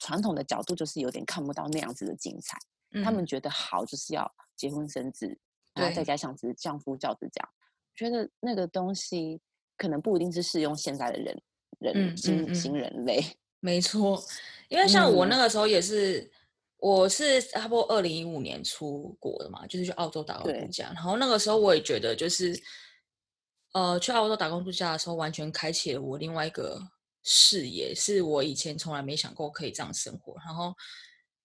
传统的角度就是有点看不到那样子的精彩。他们觉得好就是要结婚生子。然后再加上是相夫教子这样，觉得那个东西可能不一定是适用现在的人人新新人类。没错，因为像我那个时候也是，我是差不多二零一五年出国的嘛，就是去澳洲打工度假。然后那个时候我也觉得，就是呃，去澳洲打工度假的时候，完全开启了我另外一个视野，是我以前从来没想过可以这样生活。然后，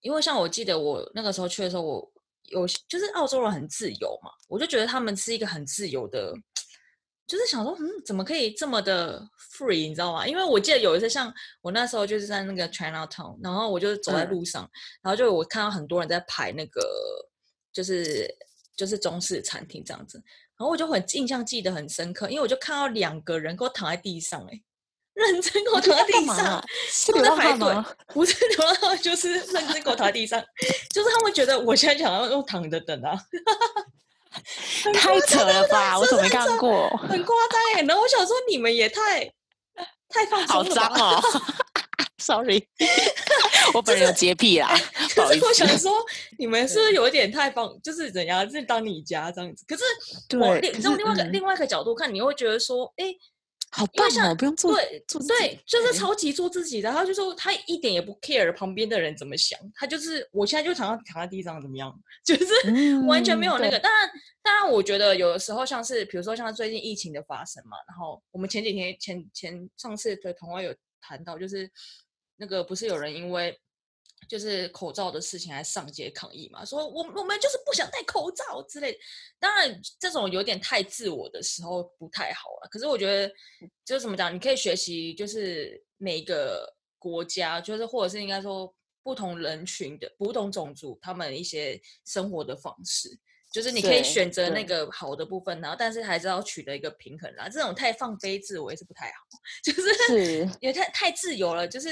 因为像我记得我那个时候去的时候，我。有就是澳洲人很自由嘛，我就觉得他们是一个很自由的，就是想说，嗯，怎么可以这么的 free，你知道吗？因为我记得有一次，像我那时候就是在那个 China Town，然后我就走在路上，然后就我看到很多人在排那个，就是就是中式餐厅这样子，然后我就很印象记得很深刻，因为我就看到两个人给我躺在地上，哎。认真给我躺在地上，是在排队，不是流浪汉，就是认真给我躺在地上，就是他们觉得我现在想要用躺着等啊，太扯了吧？我怎么没看过？很夸张耶！然后我想说，你们也太太放松了吧？Sorry，我本人有洁癖啦。可是我想说，你们是不是有一点太放，就是怎样，是当你家这样子？可是我另从另外一个另外一个角度看，你会觉得说，哎。好棒哦！不用做对对，就是超级做自己的。然后就说他一点也不 care 旁边的人怎么想，他就是我现在就躺在躺在地上怎么样，就是完全没有那个。当然，当然，我觉得有的时候像是比如说像最近疫情的发生嘛，然后我们前几天前前上次的同话有谈到，就是那个不是有人因为。就是口罩的事情还上街抗议嘛，说我我们就是不想戴口罩之类。当然，这种有点太自我的时候不太好了。可是我觉得，就是怎么讲，你可以学习，就是每个国家，就是或者是应该说不同人群的不同种族，他们一些生活的方式，就是你可以选择那个好的部分，然后但是还是要取得一个平衡啦。这种太放飞自我也是不太好，就是也太太自由了，就是。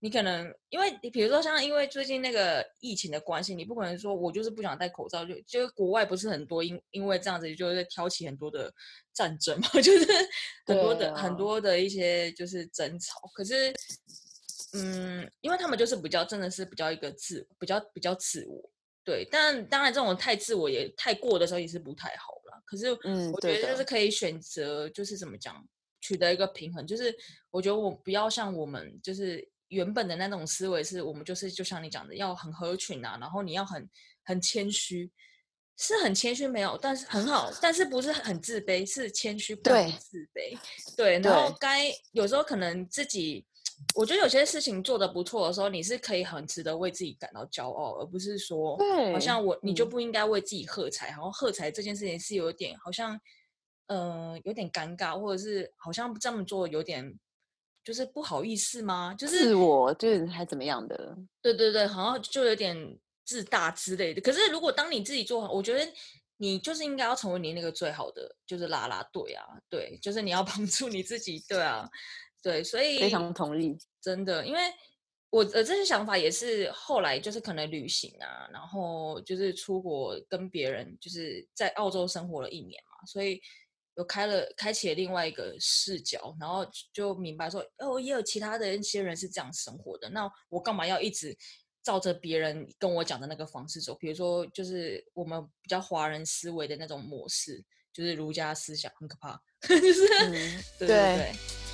你可能因为你比如说像因为最近那个疫情的关系，你不可能说我就是不想戴口罩，就就国外不是很多因因为这样子就是挑起很多的战争嘛，就是很多的很多的一些就是争吵。可是，嗯，因为他们就是比较真的是比较一个自比较比较自我，对。但当然这种太自我也太过的时候也是不太好了。可是，嗯，我觉得就是可以选择就是怎么讲取得一个平衡，就是我觉得我不要像我们就是。原本的那种思维是我们就是就像你讲的，要很合群啊，然后你要很很谦虚，是很谦虚，没有，但是很好，但是不是很自卑，是谦虚，不对自卑，对。然后该有时候可能自己，我觉得有些事情做的不错的时候，你是可以很值得为自己感到骄傲，而不是说，好像我你就嗯。不应该为自己喝彩，然后喝彩这件事情是有点好像，呃，有点尴尬，或者是好像这么做有点就是不好意思吗？就是自我就是还怎么样的？对对对，好像就有点自大之类的。可是如果当你自己做好，我觉得你就是应该要成为你那个最好的，就是啦啦队啊，对，就是你要 帮助你自己，对啊，对，所以非常同意。真的，因为我的这些想法也是后来就是可能旅行啊，然后就是出国跟别人就是在澳洲生活了一年嘛，所以有开了开启了另外一个视角，然后就明白说，哦，也有其他的一些人是这样生活的，那我干嘛要一直照着别人跟我讲的那个方式走？比如说，就是我们比较华人思维的那种模式，就是儒家思想很可怕，就是、嗯对对。对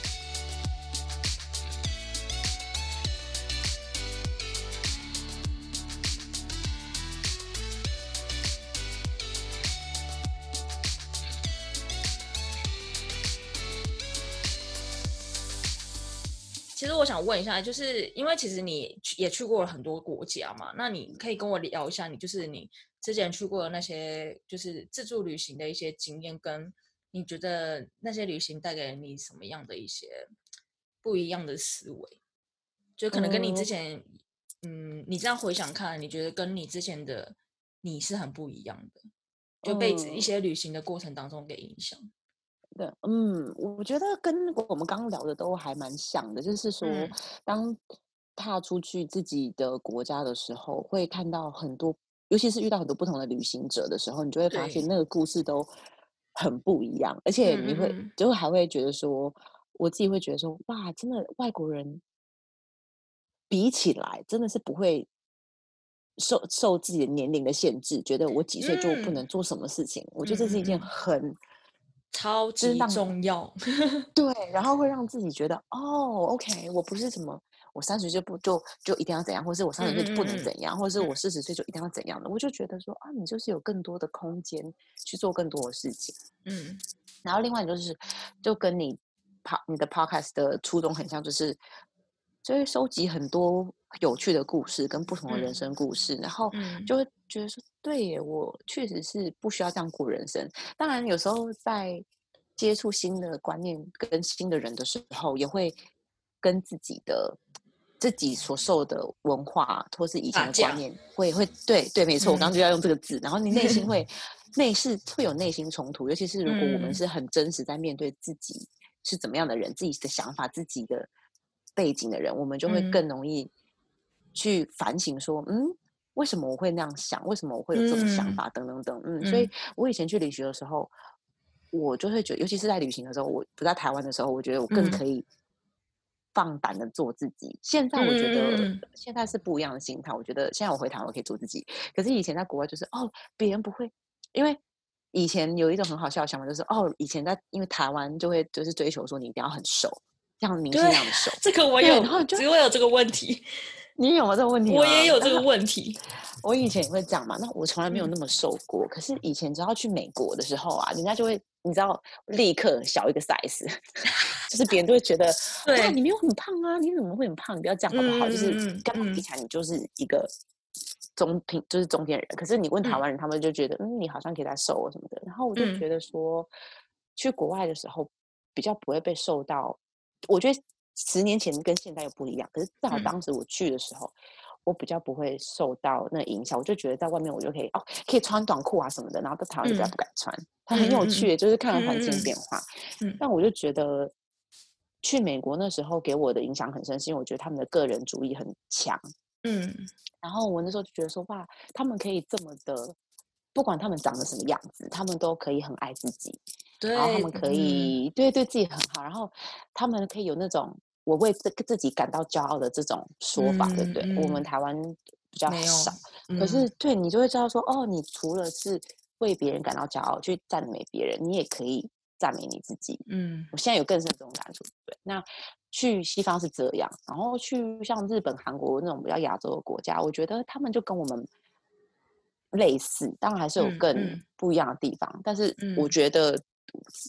我想问一下，就是因为其实你去也去过了很多国家嘛，那你可以跟我聊一下，你就是你之前去过的那些就是自助旅行的一些经验，跟你觉得那些旅行带给你什么样的一些不一样的思维？就可能跟你之嗯前，嗯，你这样回想看，你觉得跟你之前的你是很不一样的，就被一嗯些旅行的过程当中给影响。对，嗯，我觉得跟我们刚刚聊的都还蛮像的，就是说，嗯。当踏出去自己的国家的时候，会看到很多，尤其是遇到很多不同的旅行者的时候，你就会发现那个故事都很不一样，而且嗯你会就还会觉得说，我自己会觉得说，哇，真的外国人比起来，真的是不会。受受自己的年龄的限制，觉得我几岁就不嗯。能做什么事情，我觉嗯得这是一件很超级重要，对，然后会让自己觉得哦，OK，我不是什么，我三十岁不就就一定要怎样，或是我三十岁就不能嗯嗯嗯怎。样，或者是嗯我。四十岁就一定要怎样的，我就觉得说啊，你就是有更多的空间去做更多的事情。嗯。然后另外就是，就跟你 p 你的 podcast 的初衷很像，就是就会收集很多有趣的故事跟不同的人嗯。生故事，然后嗯。就会觉得说，对耶，我确实是不需要这样过人生。当然，有时候在接触新的观念跟新的人的时候，也会跟自己的自己所受的文化或是以前的观念会会对对，没错，我刚刚嗯。就要用这个字。然后你内心 会内是会有内心冲突，尤其是如果我们嗯。是很真实在面对自己是怎么样的人，自己的想法、自己的背景的人，我们就会嗯。更容易去反省说，嗯。为什么我会那样想？为什么我会有这种想嗯法？等等等，嗯，所以嗯我以前去旅行的时候，我就会觉得，尤其是在旅行的时候，我不在台湾的时候，我觉得我更嗯可以放胆的做自己。现在我觉得现在是不一样的心态，我觉得现在我回台湾我可以做自己，可是以前在国外就是哦，别人不会，因为以前有一种很好笑的想法，就是哦，以前在因为台湾就会就是追求说你一定要很瘦，像明星那对样的瘦。这个我有然后就，只会有这个问题，你有没有这个问题？我也有这个题。问题。我以前也会这样嘛，那我从来没有嗯那么瘦过。可是以前只要去美国的时候啊，人家就会你知道立刻小一个 size，就是别人都会觉得 哇对你没有很胖啊，你怎么会很胖？你不要这样好不好？就是跟我比嗯起来，你就是一个中平，就是中间人。可是你问台嗯湾人，他们就觉得嗯，你好像可以再瘦啊什么的。然后我就嗯觉得说，去国外的时候比较不会被受到，我觉得十年前跟现在又不一样。可是至少嗯当时我去的时候。我比较不会受到那影响，我就觉得在外面我就可以哦，可以穿短裤啊什么的，然后在台湾就比较嗯不敢穿，它很有趣，就是看了环境变化。嗯但我就觉得去美国那时候给我的影响很深，是因为我觉得他们的个人主义很强。嗯然后我那时候就觉得说，哇，他们可以这么的，不管他们长得什么样子，他们都可以很爱自己，对，然后他们可嗯以、对对自己很好，然后他们可以有那种我为自自己感到骄傲的这种说法，对不对？我们台湾比较少，可嗯是对你就会知道说，哦，你除了是为别人感到骄傲，去赞美别人，你也可以赞美你自己。嗯我现在有更深的这种感触。对，那去西方是这样，然后去像日本、韩国那种比较亚洲的国家，我觉得他们就跟我们类似，当然还是有嗯更嗯不一样的地方。但是我嗯觉得，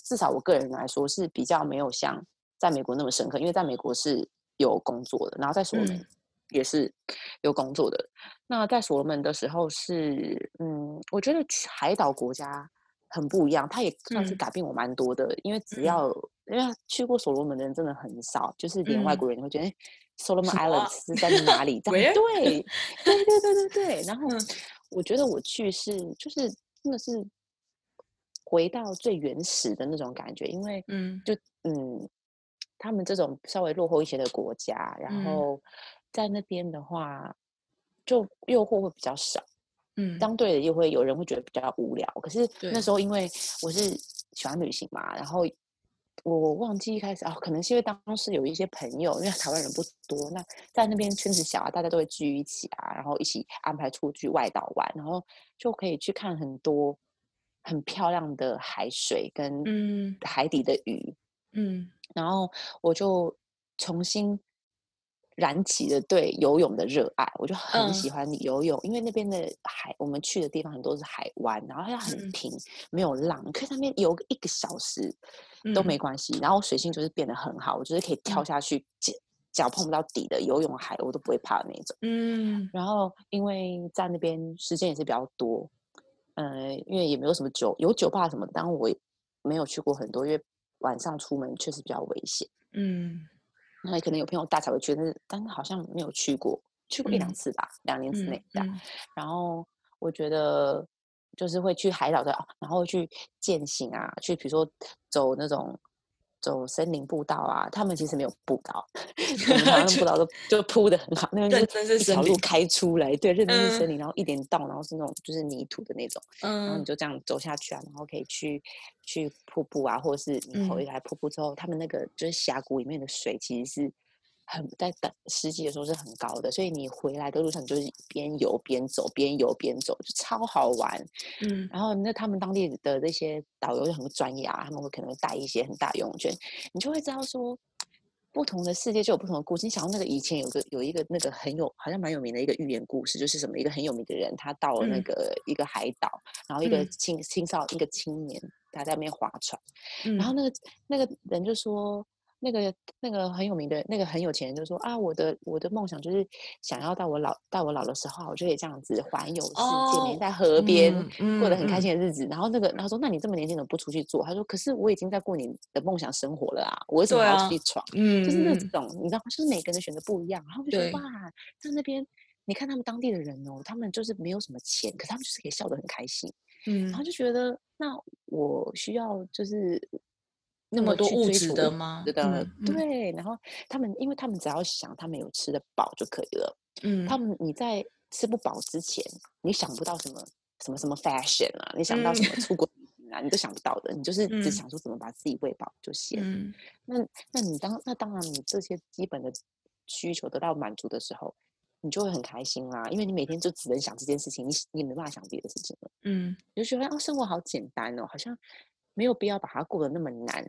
至少我个人来说是比较没有像在美国那么深刻，因为在美国是有工作的，然后在所罗门嗯也是有工作的。那在所罗门的时候是，嗯，我觉得去海岛国家很不一样，它也算是嗯改变我蛮多的，因为只嗯要因为去过所罗门的人真的很少，就是连外嗯国人你会觉得。诶 Solomon Islands 是在哪里？对，对对对对对。然后嗯我觉得我去是就是真的是回到最原始的那种感觉，因为嗯就嗯，他们这种稍微落后一些的国家，然嗯后在那边的话，就诱惑会比较少。嗯相对的，又会有人会觉得比较无聊。可是那时候因为我是喜欢旅行嘛，然后我忘记一开始啊，可能是因为当时有一些朋友，因为台湾人不多，那在那边圈子小啊，大家都会聚一起啊，然后一起安排出去外岛玩，然后就可以去看很多很漂亮的海水跟嗯。海底的鱼，嗯。然后我就重新燃起了对游泳的热爱，我就很喜嗯欢游泳，因为那边的海，我们去的地方很多是海湾，然后它很嗯平，没有浪，你可以在那边游个一个小时都没嗯关系。然后水性就是变得很好，我就是可以跳嗯下去，脚脚碰不到底的游泳海，我都不会怕的那种。嗯然后因为在那边时间也是比较多，呃，因为也没有什么酒，有酒吧什么的，但我也没有去过很多，因为晚上出门确实比较危险。嗯那也可能有朋友大才会去，但是但是好像没有去过，去过一两嗯次吧，两年之内嗯这样。嗯然后我觉得就是会去海岛的，哦然后会去践行啊，去比如说走那种走森林步道啊，他们其实没有步道，他们步 道都就铺的很好，那边认就是一条路开出来，对，认真是森嗯。林，然后一点道，然后是那种就是泥土的那种，然后你嗯。就这样走下去啊，然后可以去去瀑布啊，或者是你回嗯。来瀑布之后，他们那个就是峡谷里面的水其实是很在等湿季的时候是很高的，所以你回来的路上你就是边游边走，边游边走，就超好玩。嗯然后那他们当地的那些导游就很专业啊，他们会可能会带一些很大游泳圈，你就会知道说。不同的世界就有不同的故事。你想到那个以前有个有一个那个很有好像蛮有名的一个寓言故事，就是什么一个很有名的人，他到了那嗯个一个海岛，然后一个嗯青青少一个青年他在那边划船，嗯然后那个那个人就说，那个那个很有名的那个很有钱人就说啊，我的我的梦想就是想要到我老到我老的时候，我就可以这样子环游世界，每天哦在河边、嗯过得很开嗯心的日子。然后那个他说，那你这么年轻怎么不出去做？他说，可是我已经在过你的梦想生活了啊，我为什么要出啊去闯？嗯就是那嗯种你知道吗？就是每个人的选择不一样。然后我就说哇，在那边你看他们当地的人哦，他们就是没有什么钱，可是他们就是可以笑得很开心。嗯然后嗯就觉得，那我需要就是那么多去物质的吗质的嗯嗯对，然后他们，因为他们只要想他们有吃得饱就可以了。嗯他们你在吃不饱之前，你想不到什么什么什么 fashion 啊，你想不到什么出国啊，你都想不到的。你就是只嗯想说怎么把自己喂饱就行。嗯那那你当那当然，你这些基本的需求得到满足的时候，你就会很开心啦，因为你每天就只能想这件事情，你你也没办法想别的事情了。嗯你就觉得哦，生活好简单哦，好像没有必要把它过得那么难。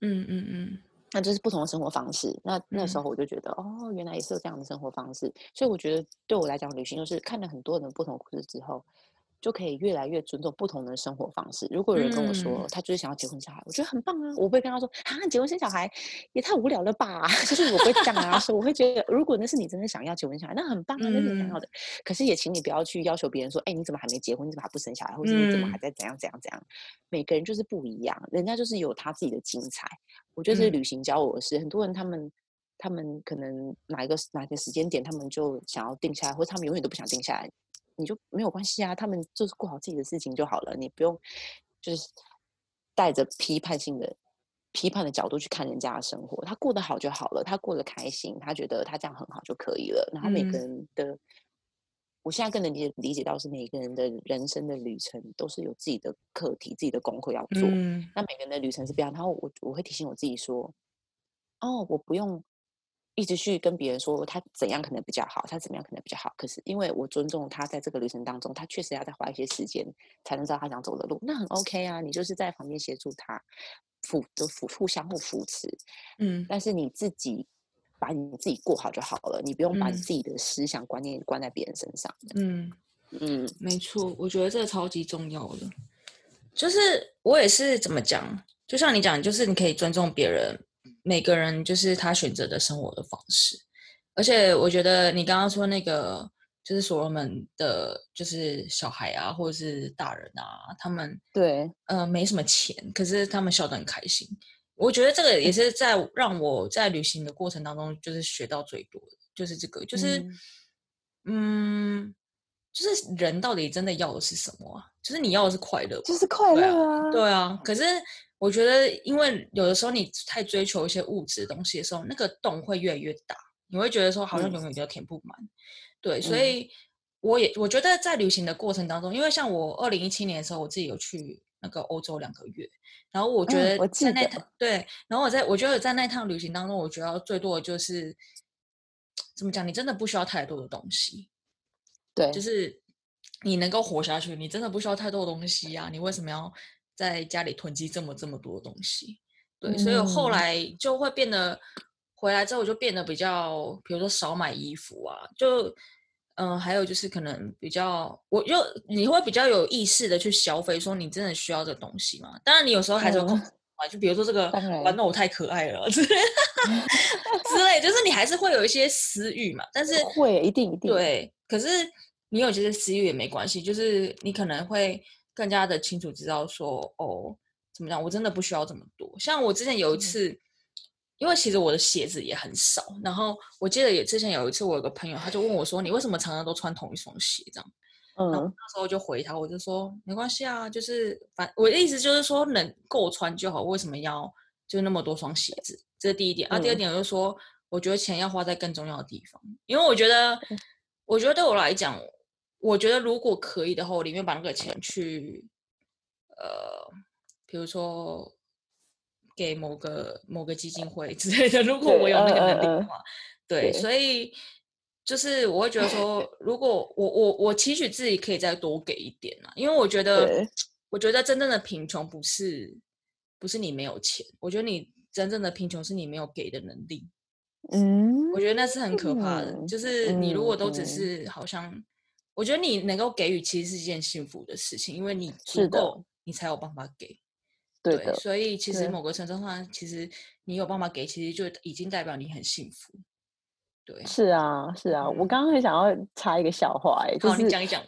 嗯嗯嗯那就是不同的生活方式。那那时嗯候我就觉得，哦，原来也是有这样的生活方式。所以我觉得对我来讲，旅行就是看了很多人的不同的故事之后，就可以越来越尊重不同的生活方式。如果有人跟我说、嗯他就是想要结婚小孩，我觉得很棒啊，我不会跟他说啊，结婚生小孩也太无聊了吧，就是我会这样啊，说我会觉得，如果那是你真的想要结婚小孩，那很棒啊，那是你想嗯要的。可是也请你不要去要求别人说，哎，你怎么还没结婚？你怎么还不生小孩？或者你怎么还嗯在怎样怎样怎样？每个人就是不一样，人家就是有他自己的精彩。我觉得这是嗯旅行教我的事。很多人他们他们可能哪一个哪个时间点，他们就想要定下来，或者他们永远都不想定下来，你就没有关系啊，他们就是过好自己的事情就好了，你不用就是带着批判性的。批判的角度去看人家的生活，他过得好就好了，他过得开心，他觉得他这样很好就可以了。然后每个嗯人的，我现在更能理解理解到是每个人的人生的旅程都是有自己的课题、自己的功课要做。嗯那每个人的旅程是不一样，然后我我会提醒我自己说，哦，我不用一直去跟别人说他怎样可能比较好，他怎么样可能比较好。可是因为我尊重他在这个旅程当中，他确实要再花一些时间才能知道他想走的路，那很 OK 啊，你就是在旁边协助他，扶就扶互相互扶持，嗯但是你自己把你自己过好就好了，你不用把自己的思想观念关在别人身上。嗯嗯，没错，我觉得这个超级重要的。就是我也是怎么讲，就像你讲，就是你可以尊重别人，每个人就是他选择的生活的方式。而且我觉得你刚刚说那个，就是所罗门的，就是小孩啊，或者是大人啊，他们对，呃没什么钱，可是他们笑得很开心。我觉得这个也是在让我在旅行的过程当中，就是学到最多的，就是这个，就是嗯嗯，就是人到底真的要的是什么啊？就是你要的是快乐，就是快对乐啊，对啊，可是我觉得，因为有的时候你太追求一些物质的东西的时候，那个洞会越来越大，你会觉得说好像嗯永远都填不满。对，所嗯以我也我觉得在旅行的过程当中，因为像我二零一七年的时候，我自己有去那个欧洲两个月，然后我觉得在那对，然后我在我觉得在那趟旅行当中，我觉得最多的就是怎么讲，你真的不需要太多的东西，对，就是你能够活下去，你真的不需要太多的东西啊！你为什么要在家里囤积这么这么多的东西？对，所以我后嗯来就会变得回来之后就变得比较，比如说少买衣服啊，就嗯、呃还有就是可能比较，我就你会比较有意识的去消费，说你真的需要这个东西吗？当然，你有时候还是有控嗯，就比如说这个玩偶太可爱了之类之类，就是你还是会有一些私欲嘛，但是会一定一定，对，可是你有这些私欲也没关系，就是你可能会更加的清楚知道说，哦，怎么讲，我真的不需要这么多。像我之前有一嗯次，因为其实我的鞋子也很少，然后我记得也之前有一次，我有个朋友他就问我说，你为什么常常都穿同一双鞋这样？然后嗯，那时候就回他，我就说没关系啊，就是反我的意思就是说能够穿就好，为什么要就那么多双鞋子？这是第一点啊。第二嗯点我就说，我觉得钱要花在更重要的地方，因为我觉得，我觉得对我来讲，我觉得如果可以的话，我宁愿把那个钱去，呃，比如说给某个某个基金会 之类的，如果我有那个能力的话，对，对。所以就是我会觉得说，如果我我我期许自己可以再多给一点啊，因为我觉得，我觉得真正的贫穷不是不是你没有钱，我觉得你真正的贫穷是你没有给的能力，嗯我觉得那是很可怕的。嗯就是你如果都只是好像，我觉得你能够给予其实是一件幸福的事情，因为你足够，你才有办法给。对的，所以其实某个程度上，其实你有办法给，其实就已经代表你很幸福。对，是啊，是啊，我嗯刚刚很想要插一个笑话、哎，是你讲一讲。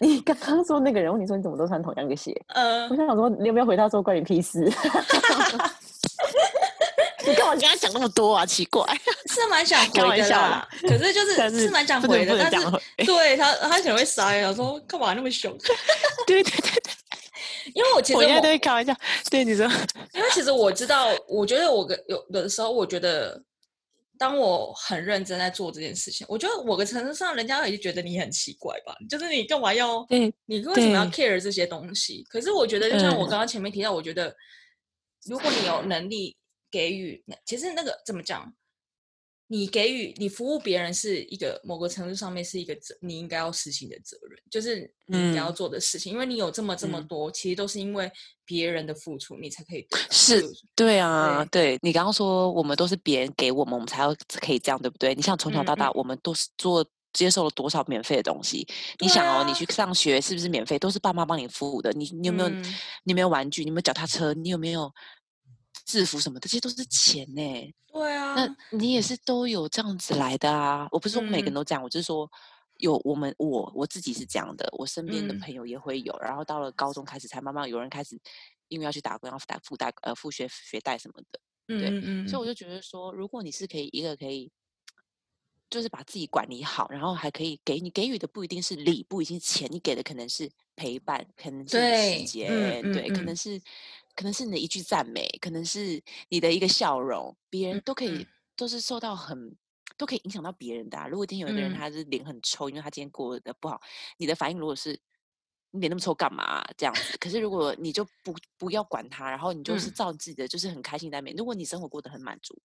你刚刚说那个人问你说你怎么都穿同样的鞋，呃我，想说你有没有回他说关你屁事？你干嘛跟他讲那么多啊？奇怪，是蛮想开回的啦可是就是是蛮想回的，但是对他他可能会傻眼，想说干嘛那么凶？对对对对，因为我其实我现在都会开玩笑。对你说，因为其实我知道，我觉得我跟有有的时候，我觉得当我很认真在做这件事情，我觉得某个程度上，人家也就觉得你很奇怪吧，就是你干嘛要，对你为什么要 care 这些东西？可是我觉得，就像我嗯刚刚前面提到，我觉得如果你有能力给予，那其实那个怎么讲？你给予你服务别人是一个某个程度上面是一个责，你应该要实行的责任，就是你应该要嗯做的事情。因为你有这么这么嗯多，其实都是因为别人的付出，你才可以得。是对啊，对你刚刚说我们都是别人给我们，我们才要可以这样，对不对？你像从小嗯到大，我们都是做接受了多少免费的东西？你想哦，你啊去上学是不是免费？都是爸妈帮你付的。你你有没有、嗯你有没有玩具？你有没有脚踏车？你有没有制服什么的？这些都是钱呢。对啊，那你也是都有这样子来的啊！我不是说每个人嗯都这样，我就是说有我们我我自己是这样的，我身边的嗯朋友也会有，然后到了高中开始才慢慢有人开始因为要去打工要付贷付贷呃付学学贷什么的，对嗯嗯嗯，所以我就觉得说，如果你是可以一个可以。就是把自己管理好，然后还可以给你给予的不一定是礼，不一定是钱，你给的可能是陪伴，可能是时间，嗯嗯对，可嗯能是可能是你的一句赞美，可能是你的一个笑容，别人嗯都可以、嗯都是受到很都可以影响到别人的、啊。如果今天有一个人嗯他是脸很臭，因为他今天过得不好，你的反应如果是你脸那么臭干嘛啊、这样子？可是如果你就不不要管他，然后你就是嗯照自己的，就是很开心在面。如果你生活过得很满足，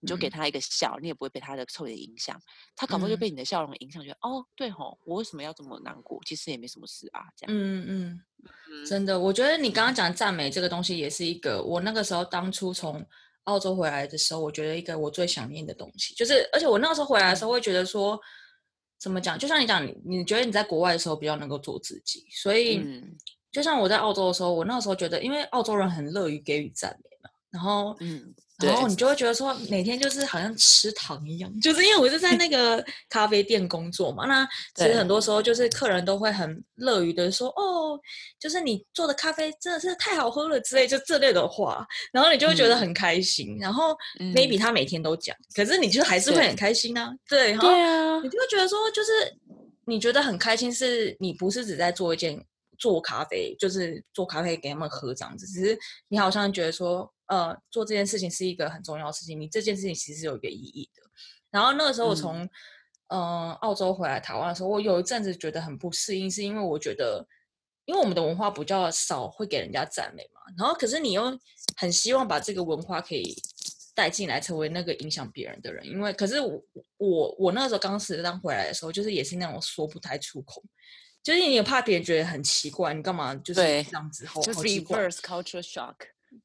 你就给嗯他一个笑，你也不会被他的臭脸影响。他搞不好就嗯被你的笑容影响，觉得哦，对吼，我为什么要这么难过？其实也没什么事啊，这样。嗯嗯，嗯真的，我觉得你刚刚讲赞美这个东西，也是一个我那个时候当初从澳洲回来的时候，我觉得一个我最想念的东西，就是而且我那个时候回来的时候，会觉得说，怎么讲？就像你讲，你你觉得你在国外的时候比较能够做自己，所以嗯就像我在澳洲的时候，我那时候觉得，因为澳洲人很乐于给予赞美嘛，然后嗯，然后你就会觉得说每天就是好像吃糖一样，就是因为我是在 那个咖啡店工作嘛，那其实很多时候就是客人都会很乐于的说，哦，就是你做的咖啡真的是太好喝了之类，就这类的话，然后你就会觉得嗯。很开心，然后嗯。maybe 他每天都讲，可是你就还是会很开心啊，对，然后对啊。你，就会觉得说，就是你觉得很开心，是你不是只在做一件做咖啡，就是做咖啡给他们喝这样子，只是你好像觉得说，呃，做这件事情是一个很重要的事情，你这件事情其实是有一个意义的。然后那个时候我嗯从嗯、呃澳洲回来台湾的时候，我有一阵子觉得很不适应，是因为我觉得。因为我们的文化比较少会给人家赞美嘛，然后可是你又很希望把这个文化可以带进来，成为那个影响别人的人。因为可是我我我那时候刚时刚回来的时候，就是也是那种说不太出口，就是你也怕别人觉得很奇怪，你干嘛就是对这样子，好奇怪。reverse culture shock。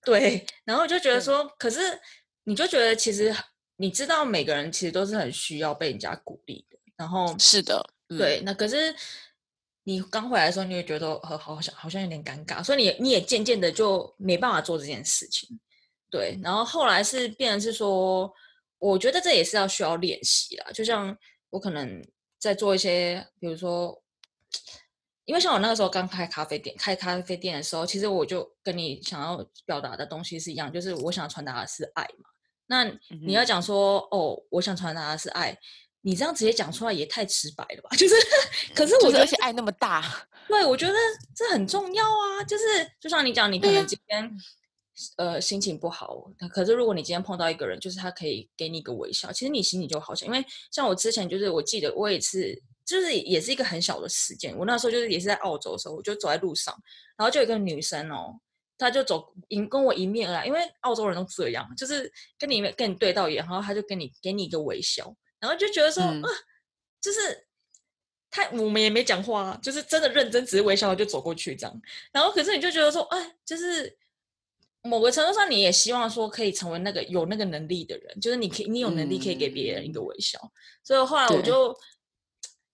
对，然后我就觉得对说，可是你就觉得其实你知道每个人其实都是很需要被人家鼓励的，然后是的，嗯对，那可是你刚回来的时候，你会觉得好好像好像有点尴尬，所以你你也渐渐的就没办法做这件事情。对，然后后来是变成是说，我觉得这也是要需要练习啦。就像我可能在做一些，比如说，因为像我那个时候刚开咖啡店，开咖啡店的时候，其实我就跟你想要表达的东西是一样，就是我想传达的是爱嘛。那你要讲说，哦，我想传达的是爱，你这样直接讲出来也太直白了吧？就是，可是我觉得就是而且爱那么大，对，我觉得这很重要啊。就是就像你讲，你可能今天、呃心情不好，可是如果你今天碰到一个人，就是他可以给你一个微笑，其实你心里就好想。因为像我之前就是我记得我也是，就是也是一个很小的事件。我那时候就是也是在澳洲的时候，我就走在路上，然后就有一个女生哦。她就走迎跟我迎面而来，因为澳洲人都这样，就是跟你跟你对到眼，然后她就跟你给你一个微笑，然后就觉得说、嗯啊，就是他我们也没讲话、啊，就是真的认真，只是微笑就走过去这样。然后可是你就觉得说，哎，就是某个程度上，你也希望说可以成为那个有那个能力的人，就是你可以，你有能力可以给别人一个微笑。所以后来我就。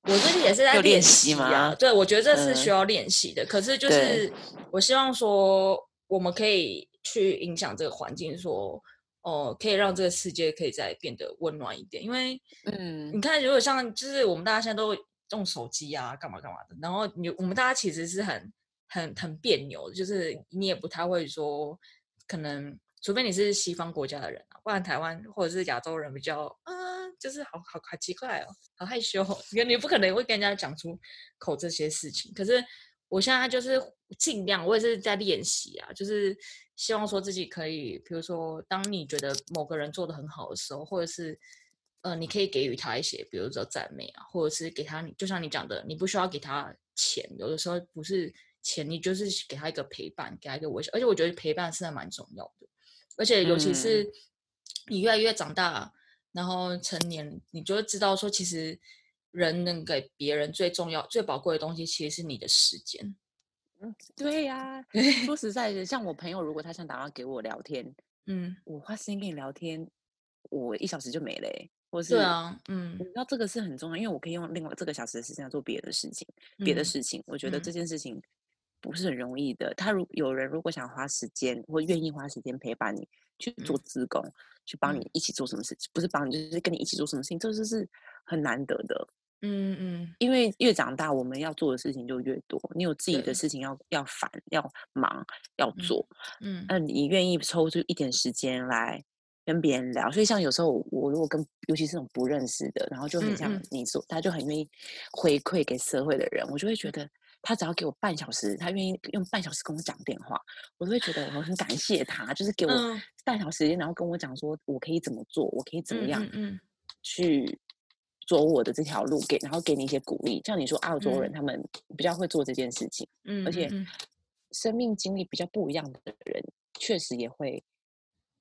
我最近也是在练习习吗啊，对，我觉得这是嗯需要练习的。可是就是我希望说，我们可以去影响这个环境，说，哦、可以让这个世界可以再变得温暖一点。因为嗯你看，如果像就是我们大家现在都用手机啊，干嘛干嘛的，然后你我们大家其实是很很很别扭的，就是你也不太会说，可能除非你是西方国家的人啊，不然台湾或者是亚洲人比较，啊，就是好好好奇怪哦，好害羞哦，因为你不可能会跟人家讲出口这些事情。可是我现在就是尽量，我也是在练习啊，就是希望说自己可以，比如说，当你觉得某个人做的很好的时候，或者是呃，你可以给予他一些，比如说赞美啊，或者是给他，就像你讲的，你不需要给他钱，有的时候不是钱，你就是给他一个陪伴，给他一个微笑，而且我觉得陪伴是还蛮重要的，而且尤其是你越来越长大，然后成年，你就会知道说，其实人能给别人最重要、最宝贵的东西，其实是你的时间。对呀、说实在的，像我朋友，如果他想打电话给我聊天，嗯，我花时间跟你聊天，我一小时就没了、欸，或是对啊，嗯你知道这个是很重要，因为我可以用另外这个小时的时间来做别的事情，别的嗯事情，我觉得嗯这件事情不是很容易的。他如有人如果想花时间或愿意花时间陪伴你去做嗯。自工，去帮嗯。你一起做什么事情，不是帮你，就是跟你一起做什么事情，这就是很难得的。嗯嗯。因为越长大，我们要做的事情就越多，你有自己的事情要要烦、要忙、要嗯做，嗯。那。你愿意抽出一点时间来跟别人聊，所以像有时候我如果跟，尤其是那种不认识的，然后就很像嗯。嗯你说，他就很愿意回馈给社会的人，我就会觉得他只要给我半小时，他愿意用半小时跟我讲电话，我都会觉得我很感谢他，就是给我嗯半小时时间，然后跟我讲说我可以怎么做，我可以怎么嗯样去走我的这条路，给然后给你一些鼓励。像你说澳洲人，嗯他们比较会做这件事情。嗯，而且嗯生命经历比较不一样的人，确实也会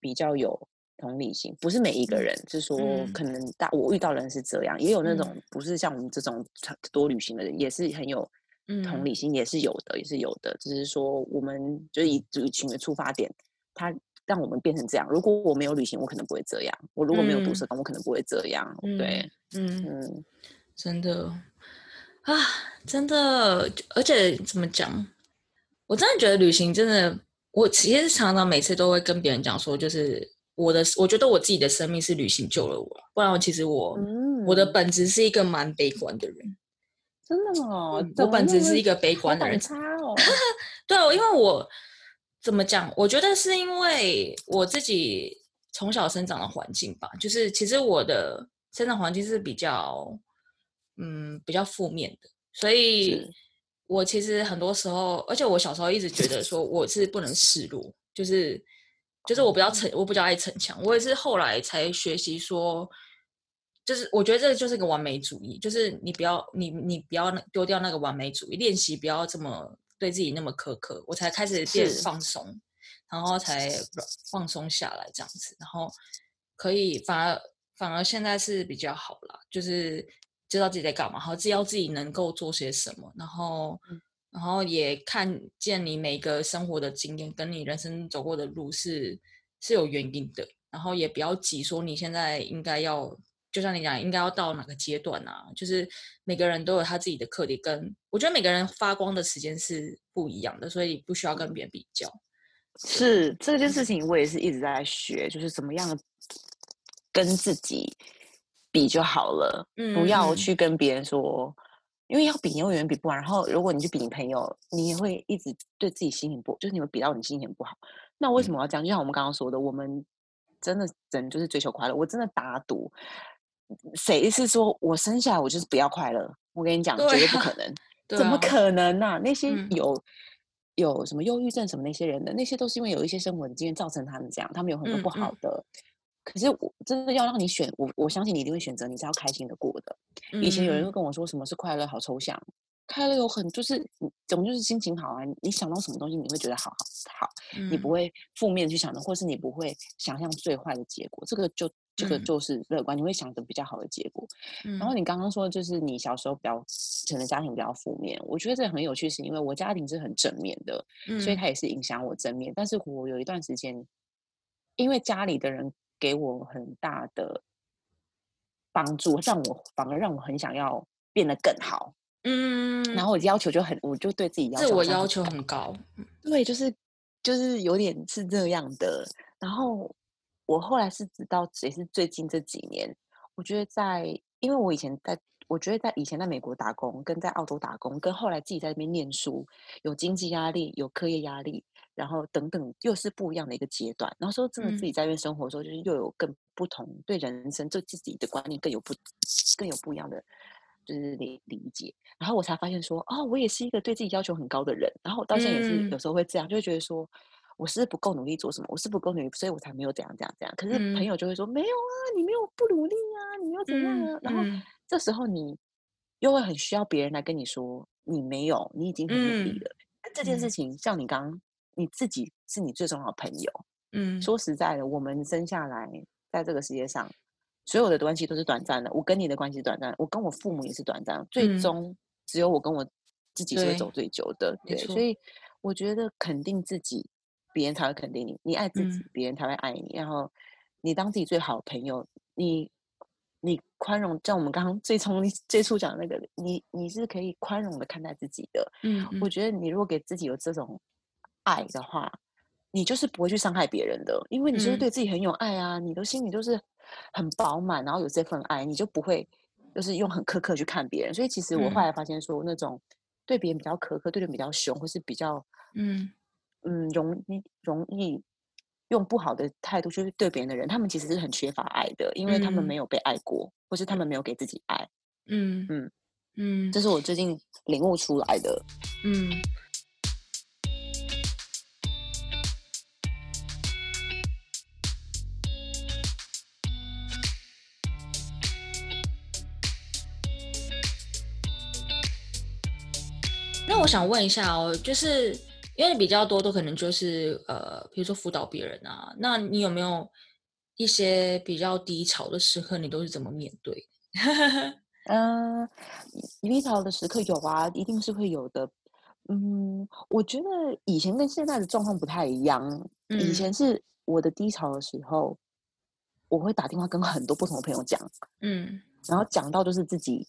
比较有同理心。不是每一个嗯人，是说嗯可能大我遇到的人是这样，也有那种嗯不是像我们这种多旅行的人，也是很有同嗯理心，也是有的，也是有的。只是说我们就是以旅行的出发点，它让我们变成这样。如果我没有旅行，我可能不会这样；我如果没有读嗯社工，我可能不会这样。对，嗯嗯真的啊，真的，而且怎么讲？我真的觉得旅行真的，我其实常常每次都会跟别人讲说，就是我的，我觉得我自己的生命是旅行救了我，不然其实我、我的嗯本质是一个蛮悲观的人。真的哦嗯，我本质是一个悲观的人差哦。对啊，因为我怎么讲？我觉得是因为我自己从小生长的环境吧，就是其实我的生长环境是比较，嗯，比较负面的，所以我其实很多时候，而且我小时候一直觉得说我是不能示弱，就是就是我比较逞，我比较爱逞强，我也是后来才学习说。就是我觉得这就是个完美主义，就是你不要你你不要那丢掉那个完美主义，练习不要这么对自己那么苛刻，我才开始变放松，然后才放松下来这样子，然后可以反而反而现在是比较好啦，就是知道自己在干嘛，然后知道自己能够做些什么，然后、嗯然后也看见你每个生活的经验跟你人生走过的路是是有原因的，然后也不要急说你现在应该要。就像你讲，应该要到哪个阶段啊？就是每个人都有他自己的课题，跟我觉得每个人发光的时间是不一样的，所以不需要跟别人比较。是这件事情，我也是一直在学，就是怎么样跟自己比就好了，不要嗯去跟别人说，因为要比，你永远比不完。然后，如果你去比你朋友，你也会一直对自己心情不，就是你会比到你心情不好。那为什么要这样？就像我们刚刚说的，我们真的人就是追求快乐。我真的打赌，谁是说我生下来我就是不要快乐？我跟你讲，绝对不可能。对怎么啊可能呢、那些嗯有、有什么忧郁症什么那些人的，那些都是因为有一些生活经验造成他们这样，他们有很多嗯不好的。可是我真的要让你选，我我相信你一定会选择你是要开心的过的。以前有人嗯会跟我说什么是快乐，好抽象。快乐有很就是你总就是心情好啊，你想到什么东西你会觉得好好好，你不嗯会负面去想的，或是你不会想象最坏的结果，这个就这个嗯就是乐观，你会想着比较好的结果。嗯然后你刚刚说，就是你小时候比较可能家庭比较负面，我觉得这很有趣，是因为我家庭是很正面的，所以嗯它也是影响我正面。但是我有一段时间，因为家里的人给我很大的帮助，让我反而让我很想要变得更好。嗯，然后我要求就很，我就对自己要求自我要求很高。对，就是就是有点是这样的。然后我后来是直到也是最近这几年，我觉得在，因为我以前在，我觉得在以前在美国打工，跟在澳洲打工，跟后来自己在那边念书，有经济压力，有课业压力，然后等等，又是不一样的一个阶段。然后说真的，自己嗯在那边生活的时候，就是又有更不同对人生对自己的观念更有不更有不一样的。就是理理解，然后我才发现说，哦，我也是一个对自己要求很高的人。然后我到现在也是有嗯时候会这样，就会觉得说，我是不够努力做什么，我是不够努力，所以我才没有怎样怎样怎样。可是朋嗯友就会说，没有啊，你没有不努力啊，你没有怎样嗯啊。然后嗯这时候你又会很需要别人来跟你说，你没有，你已经很努力嗯了。那这件事嗯情，像你刚刚你自己是你最重要的朋友。嗯，说实在的，我们生下来在这个世界上，所有的关系都是短暂的。我跟你的关系是短暂的，我跟我父母也是短暂的，最嗯终只有我跟我自己是会走最久的。没对，所以我觉得肯定自己，别人才会肯定你；你爱自己嗯，别人才会爱你。然后你当自己最好的朋友，你你宽容，像我们刚刚最从最初讲的那个，你你是可以宽容的看待自己的。嗯嗯我觉得你如果给自己有这种爱的话，你就是不会去伤害别人的，因为你就是嗯对自己很有爱啊，你的心里都是很饱满，然后有这份爱，你就不会就是用很苛刻去看别人。所以其实我后嗯来发现说，那种对别人比较苛刻、对人比较凶，或是比较嗯嗯容易容易用不好的态度去对别人的人，他们其实是很缺乏爱的，因为他们嗯没有被爱过，或是他们没有给自己爱。嗯嗯嗯这是我最近领悟出来的。嗯。那我想问一下哦，就是因为比较多都可能就是呃，比如说辅导别人啊，那你有没有一些比较低潮的时刻，你都是怎么面对？嗯，低潮的时刻有啊，一定是会有的。嗯，我觉得以前跟现在的状况不太一样。以嗯前是我的低潮的时候，我会打电话跟很多不同的朋友讲，嗯然后讲到就是自己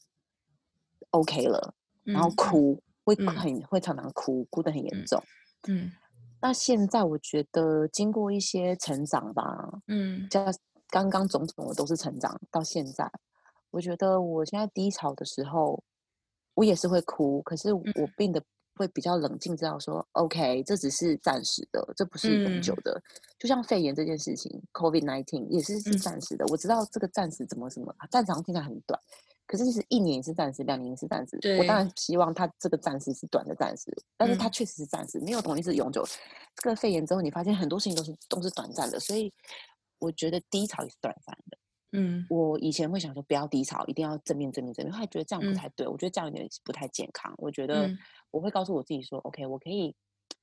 OK 了，然后嗯哭，会嗯很会常常哭，哭得很严嗯重。嗯那现在我觉得经过一些成长吧，嗯加刚刚种种的都是成长，到现在，我觉得我现在低潮的时候，我也是会哭，可是我变得会比较冷静，知道说，OK，这只是暂时的，这不是永久嗯的。就像肺炎这件事情，COVID nineteen 也是是嗯暂时的。我知道这个暂时怎么什么，暂时好像听起来很短，可是其实一年也是暂时，两年也是暂时。我当然希望它这个暂时是短的暂时，但是它嗯确实是暂时，没有东西是永久。这个肺炎之后，你发现很多事情都是都是短暂的，所以我觉得低潮也是短暂的。嗯我以前会想说不要低潮，一定要正面正面正面，后来觉得这样不嗯太对，我觉得这样有点不太健康。我觉得嗯我会告诉我自己说，OK，我可以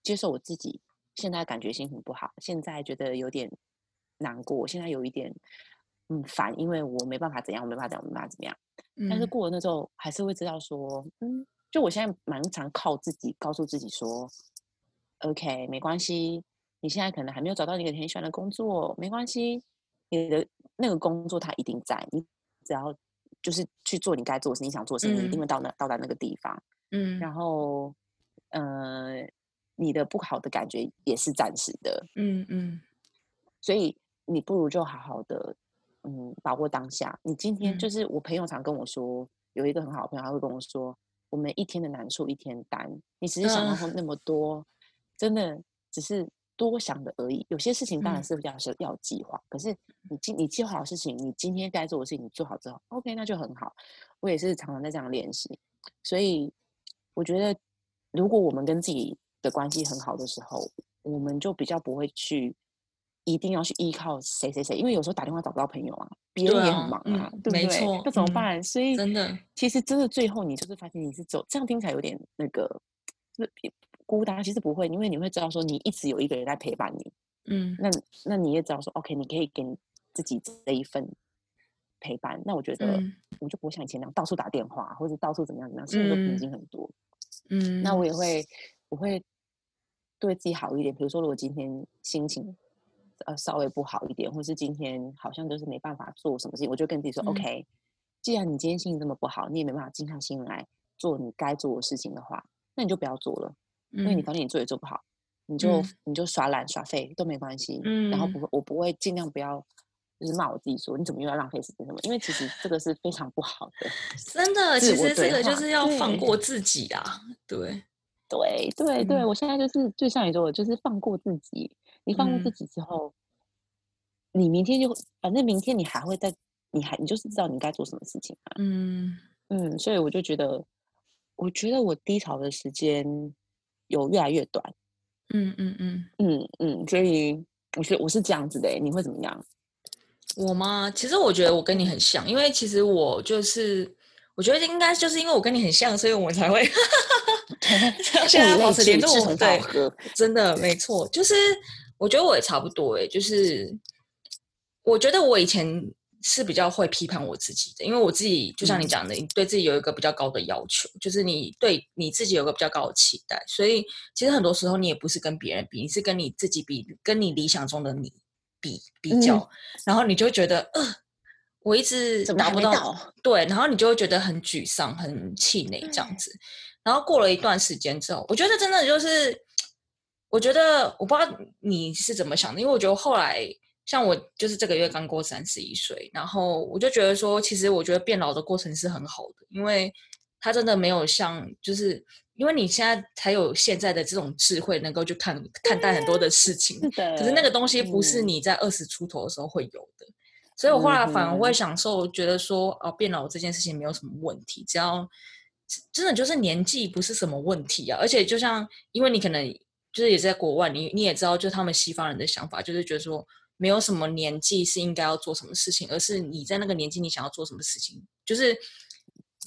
接受我自己现在感觉心情不好，现在觉得有点难过，现在有一点嗯烦，因为我没办法怎样，我没办法怎样，我没办法怎么样。但是嗯。过了那之后，还是会知道说，嗯，就我现在蛮常靠自己告诉自己说，OK，没关系，你现在可能还没有找到你很喜欢的工作，没关系，你的那个工作它一定在，你只要就是去做你该做的事，你想做什么，你一定嗯。会到那到达那个地方。嗯。然后，呃，你的不好的感觉也是暂时的，嗯嗯。所以你不如就好好的，嗯，把握当下。你今天就嗯是我朋友常跟我说，有一个很好的朋友，他会跟我说，我们一天的难处一天担。你只是想到那么多，真的只是多想的而已。有些事情当然嗯是要是要计划，可是你今你计划好事情，你今天该做的事情你做好之后，OK，那就很好。我也是常常在这样练习，所以我觉得，如果我们跟自己的关系很好的时候，我们就比较不会去一定要去依靠谁谁谁，因为有时候打电话找不到朋友啊，别人也很忙嗯啊，对不对？没错那怎么嗯办？所以真的其实真的最后你就是发现你是走，这样听起来有点那个，就是孤单，其实不会，因为你会知道说你一直有一个人在陪伴你，嗯那那你也知道说，OK，你可以给你自己这一份陪伴。那我觉得嗯我就不会像以前那样到处打电话，或者到处怎么样怎么样，现在都平嗯静很多。嗯那我也会，我会对自己好一点。比如说，如果今天心情呃稍微不好一点，或是今天好像就是没办法做什么事情，我就跟自己说、嗯 o k 既然你今天心情这么不好，你也没办法静下心来做你该做的事情的话，那你就不要做了，因为你嗯反正你做也做不好，你就、嗯你就耍懒耍废都没关系。嗯然后嗯不会，我不会尽量不要。就是骂我自己说你怎么又要浪费时间什么？因为其实这个是非常不好的。真的，其实这个就是要放过自己啊，对，对对对，嗯我现在就是就像你说的，就是放过自己。你放过自嗯己之后，你明天就反正明天你还会在，你还你就是知道你该做什么事情啊。嗯嗯，所以我就觉得，我觉得我低潮的时间有越来越短。嗯嗯嗯，嗯嗯，所以我是我是这样子的欸，你会怎么样？我吗？其实我觉得我跟你很像，因为其实我就是，我觉得应该就是因为我跟你很像，所以我才会 现在保持联络。很对。真的没错，就是我觉得我也差不多诶，就是我觉得我以前是比较会批判我自己的，因为我自己就像你嗯讲的，你对自己有一个比较高的要求，就是你对你自己有个比较高的期待，所以其实很多时候你也不是跟别人比，你是跟你自己比，跟你理想中的你比比较，然后你就会觉得呃。我一直达不到对，然后你就会觉得很沮丧、很气馁这样子。然后过了一段时间之后，我觉得真的就是，我觉得我不知道你是怎么想的，因为我觉得后来像我就是这个月刚过三十一岁，然后我就觉得说，其实我觉得变老的过程是很好的，因为它真的没有像就是。因为你现在才有现在的这种智慧，能够去看看待很多的事情。是的。可是那个东西不是嗯你在二十出头的时候会有的，所以我后来反而会嗯享受，觉得说哦，变老这件事情没有什么问题，只要真的就是年纪不是什么问题啊。而且就像因为你可能就是也在国外，你你也知道，就他们西方人的想法，就是觉得说没有什么年纪是应该要做什么事情，而是你在那个年纪你想要做什么事情，就是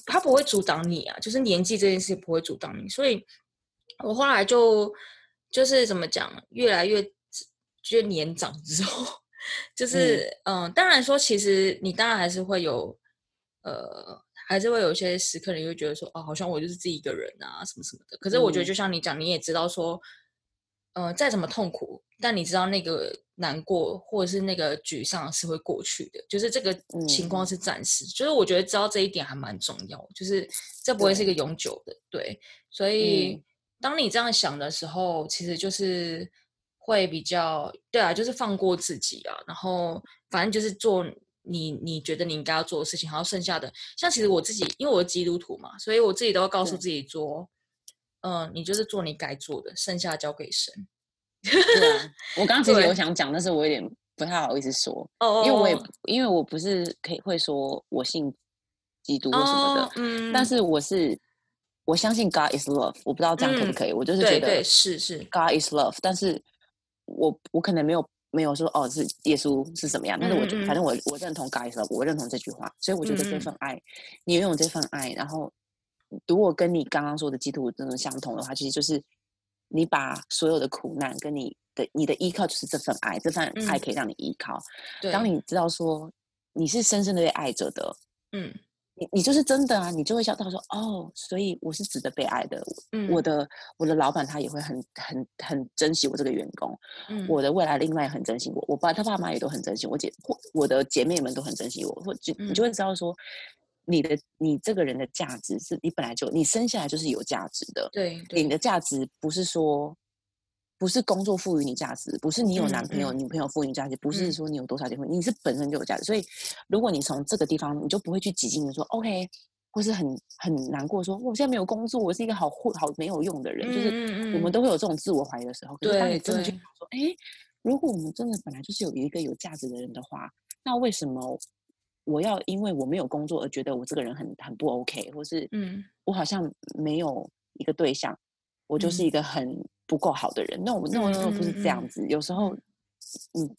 他不会阻挡你啊，就是年纪这件事不会阻挡你，所以我后来就就是怎么讲，越来越就年长之后，就是嗯、当然说，其实你当然还是会有呃，还是会有一些时刻，你会觉得说，哦，好像我就是自己一个人啊，什么什么的。可是我觉得，嗯。就像你讲，你也知道说，呃，再怎么痛苦，但你知道那个难过或者是那个沮丧是会过去的，就是这个情况嗯是暂时。就是我觉得知道这一点还蛮重要，就是这不会是一个永久的，对。所以嗯当你这样想的时候，其实就是会比较对啊，就是放过自己啊，然后反正就是做你你觉得你应该要做的事情，然后剩下的，像其实我自己，因为我是基督徒嘛，所以我自己都要告诉自己说，嗯、你就是做你该做的，剩下交给神。对啊，我刚刚其实对。有想讲，但是我有点不太好意思说，哦因为我也因为我不是可以会说我信基督或什么的，哦，嗯，但是我是我相信 God is love，我不知道这样可不嗯可以，我就是觉得是是，God is love，但是我我可能没有没有说哦是耶稣是怎么样，但是我反正我我认同 God is love，我认同这句话，所以我觉得这份。爱，你拥有这份爱，然后如果跟你刚刚说的基督徒真的相同的话，其实就是你把所有的苦难跟你的你的依靠就是这份爱，这份爱嗯。可以让你依靠。对，当你知道说你是深深的被爱着的，嗯。你你就是真的啊，你就会想到说哦，所以我是值得被爱的。嗯我的我的老板他也会很很很珍惜我这个员工，嗯。我的未来另外也很珍惜我，我爸他爸妈也都很珍惜我姐，或我的姐妹们都很珍惜我，或就你就会知道说，你的你这个人的价值是你本来就你生下来就是有价值的，对对你的价值不是说。不是工作赋予你价值，不是你有嗯男朋友、嗯女朋友赋予你价值，不是嗯说你有多少结婚，你是本身就有价值。所以，如果你从这个地方，你就不会去挤进的说 OK，或是很很难过说，我现在没有工作，我是一个好混好没有用的人。就是我们都会有这种自我怀疑的时候。可是当你对对真的去想说，哎，如果我们真的本来就是有一个有价值的人的话，那为什么我要因为我没有工作而觉得我这个人很很不 OK，或是嗯我好像没有一个对象，我就是一嗯个很不够好的人？那我那我嗯那我不是这样子。有时候，嗯，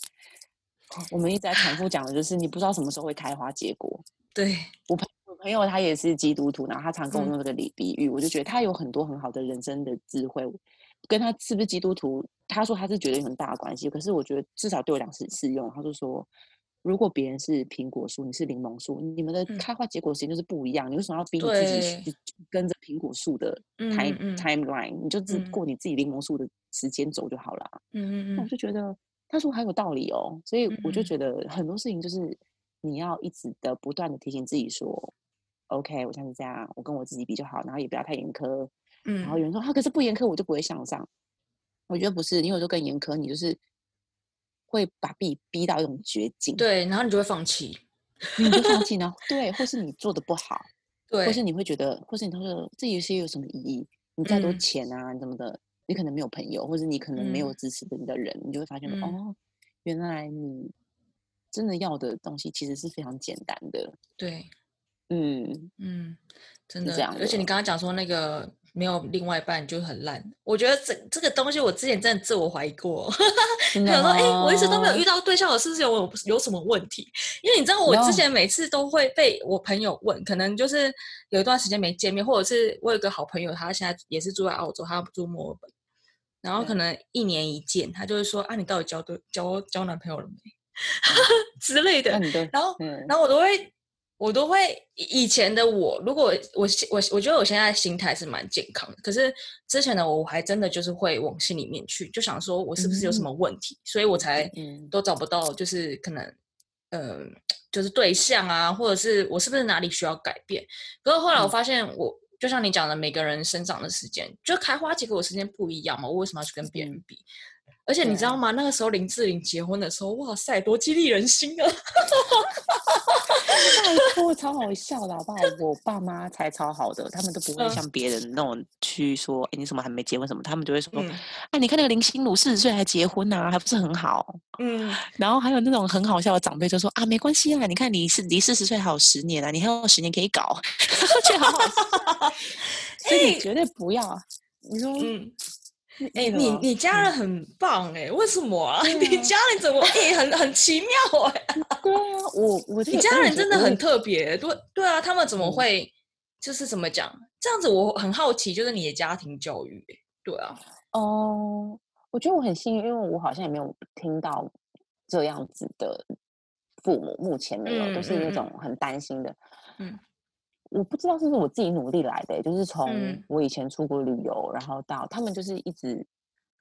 我们一直在重复讲的就是，你不知道什么时候会开花结果。对，我朋我朋友他也是基督徒，然后他常跟我嗯用这个比比喻，我就觉得他有很多很好的人生的智慧，跟他是不是基督徒，他说他是觉得有很大的关系，可是我觉得至少对我俩是适用。他就说，如果别人是苹果树，你是柠檬树，你们的嗯开花结果时间就是不一样，你为什么要逼你自己跟着苹果树的嗯 time、嗯嗯 timeline？你就只嗯过你自己柠檬树的时间走就好了啊。嗯嗯嗯那我就觉得他说很有道理哦，所以我就嗯觉得很多事情就是你要一直的不断的提醒自己说，OK，我现在是这样，我跟我自己比就好，然后也不要太严苛。嗯然后有嗯人说啊，可是不严苛我就不会向上。我觉得不是，你有时候更严苛，你就是会把自己逼到一种绝境，，对，然后你就会放弃，你就放弃呢，对，或是你做的不好，对，或是你会觉得，或是你他说这游戏有什么意义？你再多嗯。钱啊，你怎么的，你可能没有朋友，或者你可能没有嗯。支持的你的人，你就会发现，嗯。哦，原来你真的要的东西其实是非常简单的，对，嗯，嗯，真的，是这样。而且你的。刚刚讲说那个没有另外一半就很烂，我觉得这这个东西我之前真的自我怀疑过，真想说，哎、我一直都没有遇到对象，我是不是有有什么问题？因为你知道，我之前每次都会被我朋友问，可能就是有一段时间没见面，或者是我有个好朋友，他现在也是住在澳洲，他住墨尔本，然后可能一年一见，他就会说啊，你到底交对交交男朋友了没？之类的然后嗯。然后我都会，我都会以以前的我，如果我现我我觉得我现在心态是蛮健康的，可是之前的我，我还真的就是会往心里面去，就想说我是不是有什么问题，所以我才嗯都找不到，就是可能，呃，就是对象啊，或者是我是不是哪里需要改变？可是后来我嗯发现我。就像你讲的，每个人生长的时间，就开花结果的时间不一样嘛。我为什么要去跟别人嗯比？而且你知道吗？那个时候林志玲结婚的时候，哇塞，多激励人心啊！拜托，超好笑的好不好？我爸妈才超好的，他们都不会嗯像别人那种去说，哎、你怎么还没结婚什么？他们就会说，嗯啊，你看那个林心如四十岁还结婚啊、还不是很好？嗯，然后还有那种很好笑的长辈就说啊，没关系啊，你看你是离四十岁还有十年啊，你还有十年可以搞，觉得好好笑。所以你绝对不要，你说，嗯，哎、哎、你你家人很棒哎、为什么？啊？对 你啊家人怎么哎、很很奇妙哎、对啊，我我你家人真的很特别，对对啊，他们怎么嗯。会、就是怎么讲这样子？我很好奇，就是你的家庭教育、欸，对啊，哦，我觉得我很幸运，因为我好像也没有听到这样子的父母，目前没有，都是那种很担心的。嗯，我不知道是不是我自己努力来的欸、就是从嗯。我以前出国旅游，然后到他们就是一直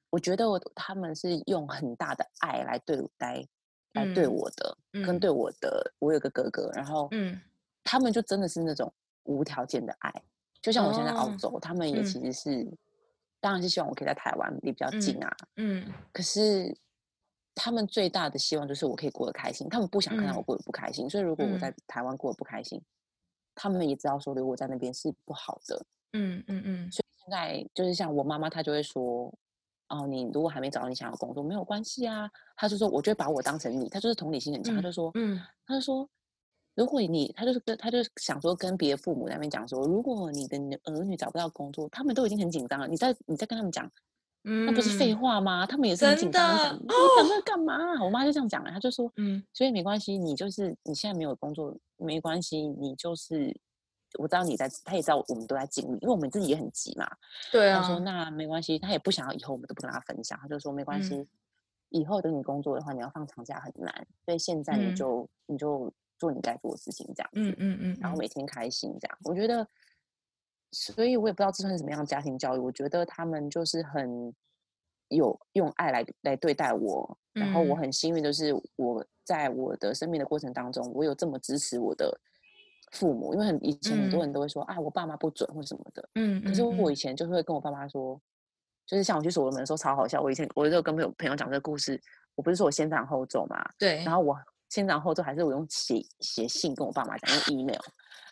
我觉得我他们是用很大的爱来对待来对嗯我的，跟嗯。对我的，我有个哥哥，然后嗯。他们就真的是那种无条件的爱，就像我现在在澳哦洲，他们也嗯。其实是，当然是希望我可以在台湾离比较近啊，嗯。可是他们最大的希望就是我可以过得开心，他们不想看到我嗯。过得不开心，所以如果我嗯。在台湾过得不开心，他们也知道说如果我在那边是不好的，嗯嗯嗯。所以现在就是像我妈妈，她就会说，哦，你如果还没找到你想要的工作，没有关系啊。她就说，我就会把我当成你，她就是同理心很强，她就说，嗯。她就说，如果你，她就是跟，她就想说跟别的父母那边讲说，如果你的儿女找不到工作，他们都已经很紧张了，你再你再跟他们讲，嗯，那不是废话吗？他们也是很紧张，你的讲那干嘛？我妈就这样讲了，她就说，嗯所以没关系，你就是你现在没有工作没关系，你就是我知道你在，他也知道我们都在经历，因为我们自己也很急嘛。对啊，他说那没关系，他也不想要以后我们都不跟他分享，他就说没关系，嗯以后等你工作的话，你要放长假很难，所以现在你嗯就、你就做你该做的事情这样子，嗯嗯嗯，嗯然后每天开心这样。我觉得，所以我也不知道这算是什么样的家庭教育，我觉得他们就是很有用爱来来对待我，然后我嗯。很幸运，就是我在我的生命的过程当中，我有这么支持我的父母，因为很以前很多嗯。人都会说、啊，我爸妈不准或什么的，嗯，可是嗯我以前就是会跟我爸妈说，就是像我去所罗门的时候超好笑。我以前我就跟朋友朋友讲这个故事，我不是说我先斩后奏嘛，对，然后我先斩后奏还是我用写写信跟我爸妈讲，用 email，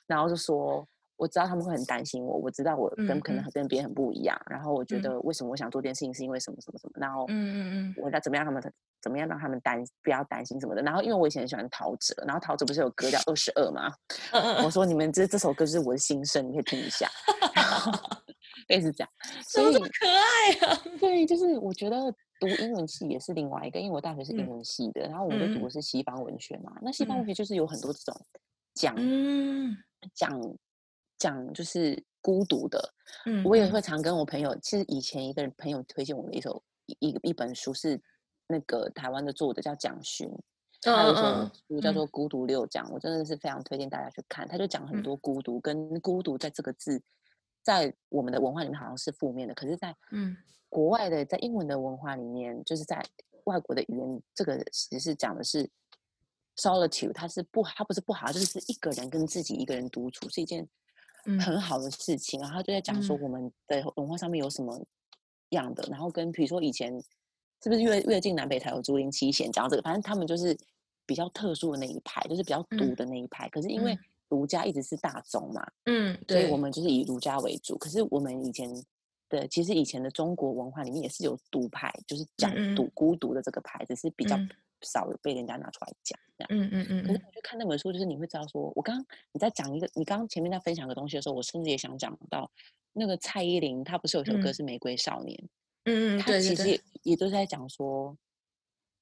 然后就说我知道他们会很担心我，我知道我跟嗯可能嗯。跟别人很不一样，然后我觉嗯。得为什么我想做这件事情是因为什么什么什么，然后嗯嗯嗯。我要怎么样他们怎么样让他们担不要担心什么的，然后因为我以前很喜欢陶喆，然后陶喆不是有歌叫二十二吗？我说你们这这首歌就是我的心声，你可以听一下，然后 类似这样，所以可爱啊？对，就是我觉得读英文系也是另外一个，因为我大学是英嗯文系的，然后。我们就读嗯。的是西方文学嘛，那西方文嗯。学就是有很多这种讲嗯。讲讲就是孤独的，嗯，嗯我也会常跟我朋友，其实以前一个人朋友推荐我的一首一一一本书是那个台湾的作者叫蒋勋，他有一首嗯嗯书叫做《孤独六讲》，我真的是非常推荐大家去看。他就讲很嗯。多孤独，跟孤独在这个字，在我们的文化里面好像是负面的，可是，在嗯。国外的，在英文的文化里面，就是在外国的语言，这个其实是讲的是 solitude，它是不，它不是不好，就是一个人跟自己一个人独处是一件嗯很好的事情。然后他就在讲说嗯我们的文化上面有什么样的，然后跟比如说以前是不是越越近南北才有竹林七贤讲到这个，反正他们就是比较特殊的那一派，就是比较独嗯的那一派。可是因为嗯儒家一直是大宗嘛，嗯，所以，我们就是以儒家为主。可是我们以前的，其实以前的中国文化里面也是有独派，就是讲独孤独的这个派，只是比较嗯少有被人家拿出来讲这样。嗯嗯嗯嗯可是你去看那本书，就是你会知道说，我刚刚你在讲一个，你刚刚前面在分享个东西的时候，我甚至也想讲到那个蔡依林，她不是有首歌嗯是《玫瑰少年》，嗯嗯，她其实也，也就是在讲说，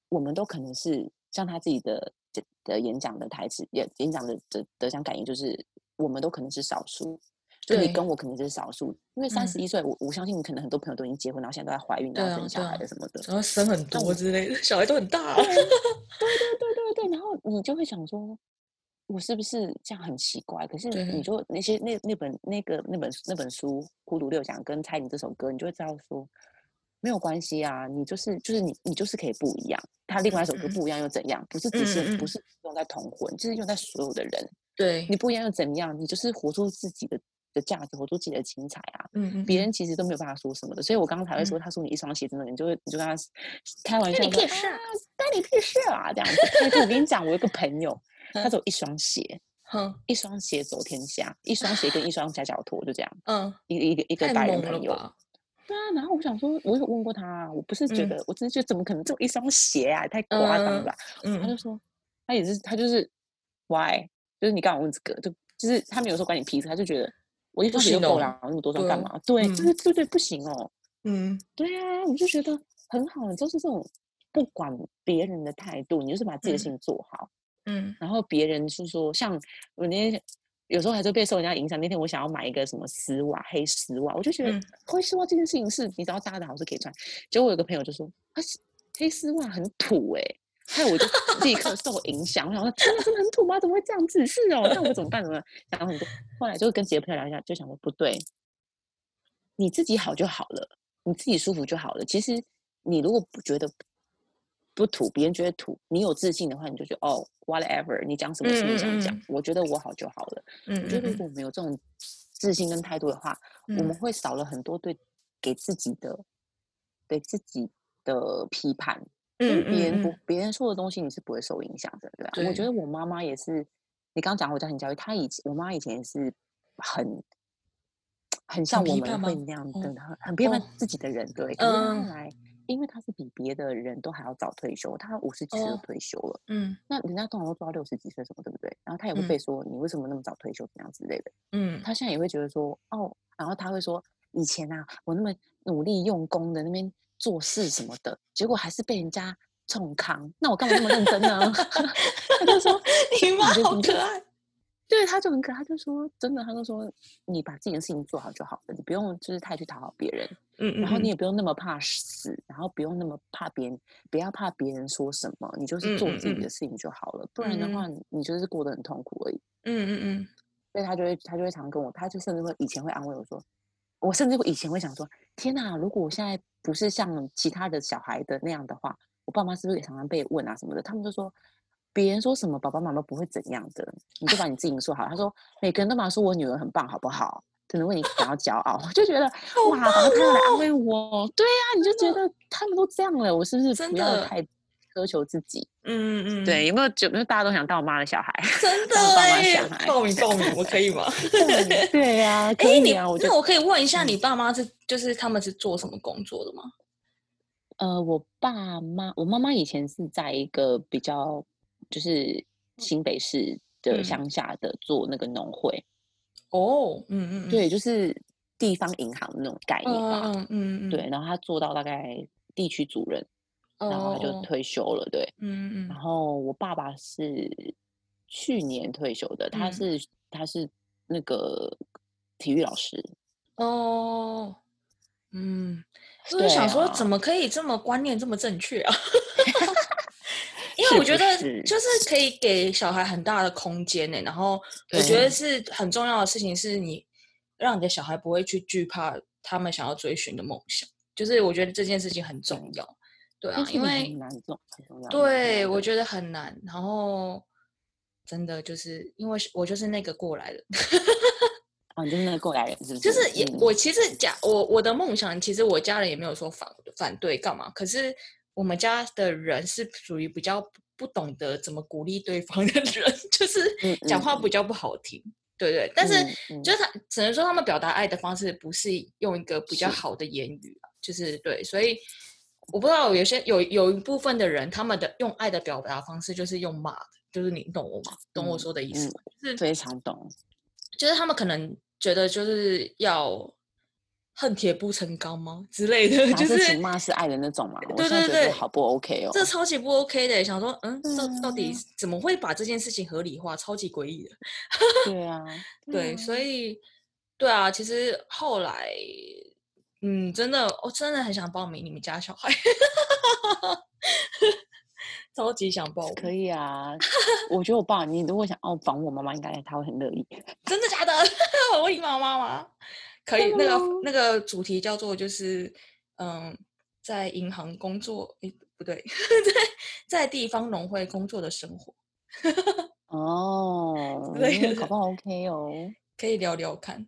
我们都可能是像她自己的的的演讲的台词，演演讲的的得奖感言，就是我们都可能是少数。就你跟我可能就是少数，因为三嗯十一岁，我我相信你可能很多朋友都已经结婚，然后现在都在怀孕，然后生小孩的什么的。然后生很多之类的，小孩都很大。对对对对对，然后你就会想说，我是不是这样很奇怪？可是对你就那些那那本那个那本那本书《孤独六讲》跟蔡依林这首歌，你就会知道说，没有关系啊，你就是就是你你就是可以不一样。他另外一首歌不一样又怎样？不是只限嗯嗯不是用在同婚，就是用在所有的人。对你，不一样又怎样？你就是活出自己的的价值，活出自己的精彩啊！嗯嗯，别嗯人其实都没有办法说什么的，所以我刚刚才会说，嗯他说你一双鞋真的，你就会你就跟他开玩笑你屁事啊啊，关你屁事啊，这样子。但是我跟你讲，我有个朋友，他嗯只有一双鞋，哼一双鞋走天下，一双鞋跟一双夹脚拖，就这样，嗯，一个一个一个太白人朋友。对啊，然后我想说，我有问过他啊，我不是觉嗯得，我只是觉得怎么可能只有一双鞋啊，太夸张了嗯吧？他就嗯说，他也是他就是 why，就是你干嘛问这个？就就是他没有说关你屁事，他就觉得我一开始就行哦够了，那么多双对啊干嘛？对，这个对对，不行哦。嗯对啊，我就觉得很好，就是这种不管别人的态度，你就是把自己的事嗯情做好。嗯然后别人是说，像我那天有时候还是被受人家影响。那天我想要买一个什么丝袜，黑丝袜，我就觉得嗯黑丝袜这件事情是你只要搭的好是可以穿。结果我有个朋友就说，啊，黑丝袜很土哎、害我就立刻受影响。我想说，天哪，真的很土吗？怎么会这样子？是哦，那我怎么办？怎么办想很多？后来就跟几个朋友聊一下，就想说不对，你自己好就好了，你自己舒服就好了。其实你如果不觉得不土，别人觉得土，你有自信的话，你就觉得哦，whatever，你讲什么是你想讲嗯嗯，我觉得我好就好了。嗯我觉得如嗯果我们有这种自信跟态度的话，我们嗯会少了很多对给自己的对自己的批判。别人不嗯别人说的东西，你是不会受影响的，对吧？我觉得我妈妈也是，你刚刚讲我家庭教育，她以前我妈以前也是很很像我们批判吗会那样的，哦很很批判哦自己的人，对。可是她后嗯来，因为她是比别的人都还要早退休，她五十几岁就哦退休了。嗯那人家通常都做到六十几岁什么，对不对？然后她也会嗯被说、你为什么那么早退休，怎样之类的。嗯她现在也会觉得说，哦，然后她会说，以前啊，我那么努力用功的那边做事什么的，结果还是被人家冲康，那我干嘛那么认真呢？他就说，你妈你就你就好可爱。对，他就很可爱，他就说，真的，他就说，你把自己的事情做好就好了，你不用就是太去讨好别人，嗯然后你嗯也不用那么怕死，然后不用那么怕别人，不要怕别人说什么，你就是做嗯嗯嗯自己的事情就好了，不然的嗯话，你你就是过得很痛苦而已。嗯嗯嗯所以他就会他就会常跟我，他就甚至会以前会安慰我说，我甚至会以前会想说，天哪，如果我现在不是像其他的小孩的那样的话，我爸妈是不是也常常被问啊什么的？他们就说。别人说什么，爸爸妈妈不会怎样的，你就把你自己说好。他说，每个人都嘛说我女儿很棒，好不好？可能为你感到骄傲，我就觉得哇，他们来安慰我，对呀、你就觉得他们都这样了，我是不是真不要的太苛求自己？嗯嗯嗯，对，，有没有有没有大家都想当我妈的小孩？真的哎小孩，报名报名，我可以吗？对对呀、可以啊，那我可以问一下，嗯你爸妈是就是他们是做什么工作的吗？呃，我爸妈，我妈妈以前是在一个比较就是新北市的嗯乡下的做那个农会，哦，嗯嗯，嗯，对，就是地方银行那种概念吧。嗯嗯对，然后他做到大概地区主任，哦，然后他就哦，退休了。对，嗯嗯然后我爸爸是去年退休的，他嗯是他是那个体育老师。嗯，哦，嗯，我就是想说，啊怎么可以这么观念这么正确啊？因为我觉得就是可以给小孩很大的空间呢，然后我觉得是很重要的事情，是你让你的小孩不会去惧怕他们想要追寻的梦想，就是我觉得这件事情很重对要，对啊，因为对我得觉得很难，然后真的就是因为是我就是那个过来人，哦，你就是那个过来人，是不是？就是？也嗯我。其实家我我的梦想，其实我家人也没有说反反对干嘛，可是我们家的人是属于比较不不懂得怎么鼓励对方的人，就是嗯讲话嗯。比较不好听，对对，但是嗯嗯就是他只能说他们表达爱的方式不是用一个比较好的言语啊，就是对，所以我不知道有些有有一部分的人，他们的用爱的表达方式就是用骂的，就是你懂我吗？懂我嗯说的意思嗯吗？就是非常懂。就是他们可能觉得就是要恨铁不成钢吗之类的，就是骂是爱的那种嘛？我对对对觉得好不 OK 哦。这超级不 OK 的。想说，嗯，到到底嗯怎么会把这件事情合理化？超级诡异的。对啊，对，所以以对啊，其实后来，嗯，真的，我真的很想报名你们家小孩，超级想报，可以啊。我觉得我爸，你如果想要访我妈妈，应该他会很乐意。真的假的？我问你妈妈吗？可以，那个那个主题叫做就是，嗯，在银行工作，诶，不对，在在地方农会工作的生活，哦，类的嗯搞不好 OK 哦。可以聊聊看，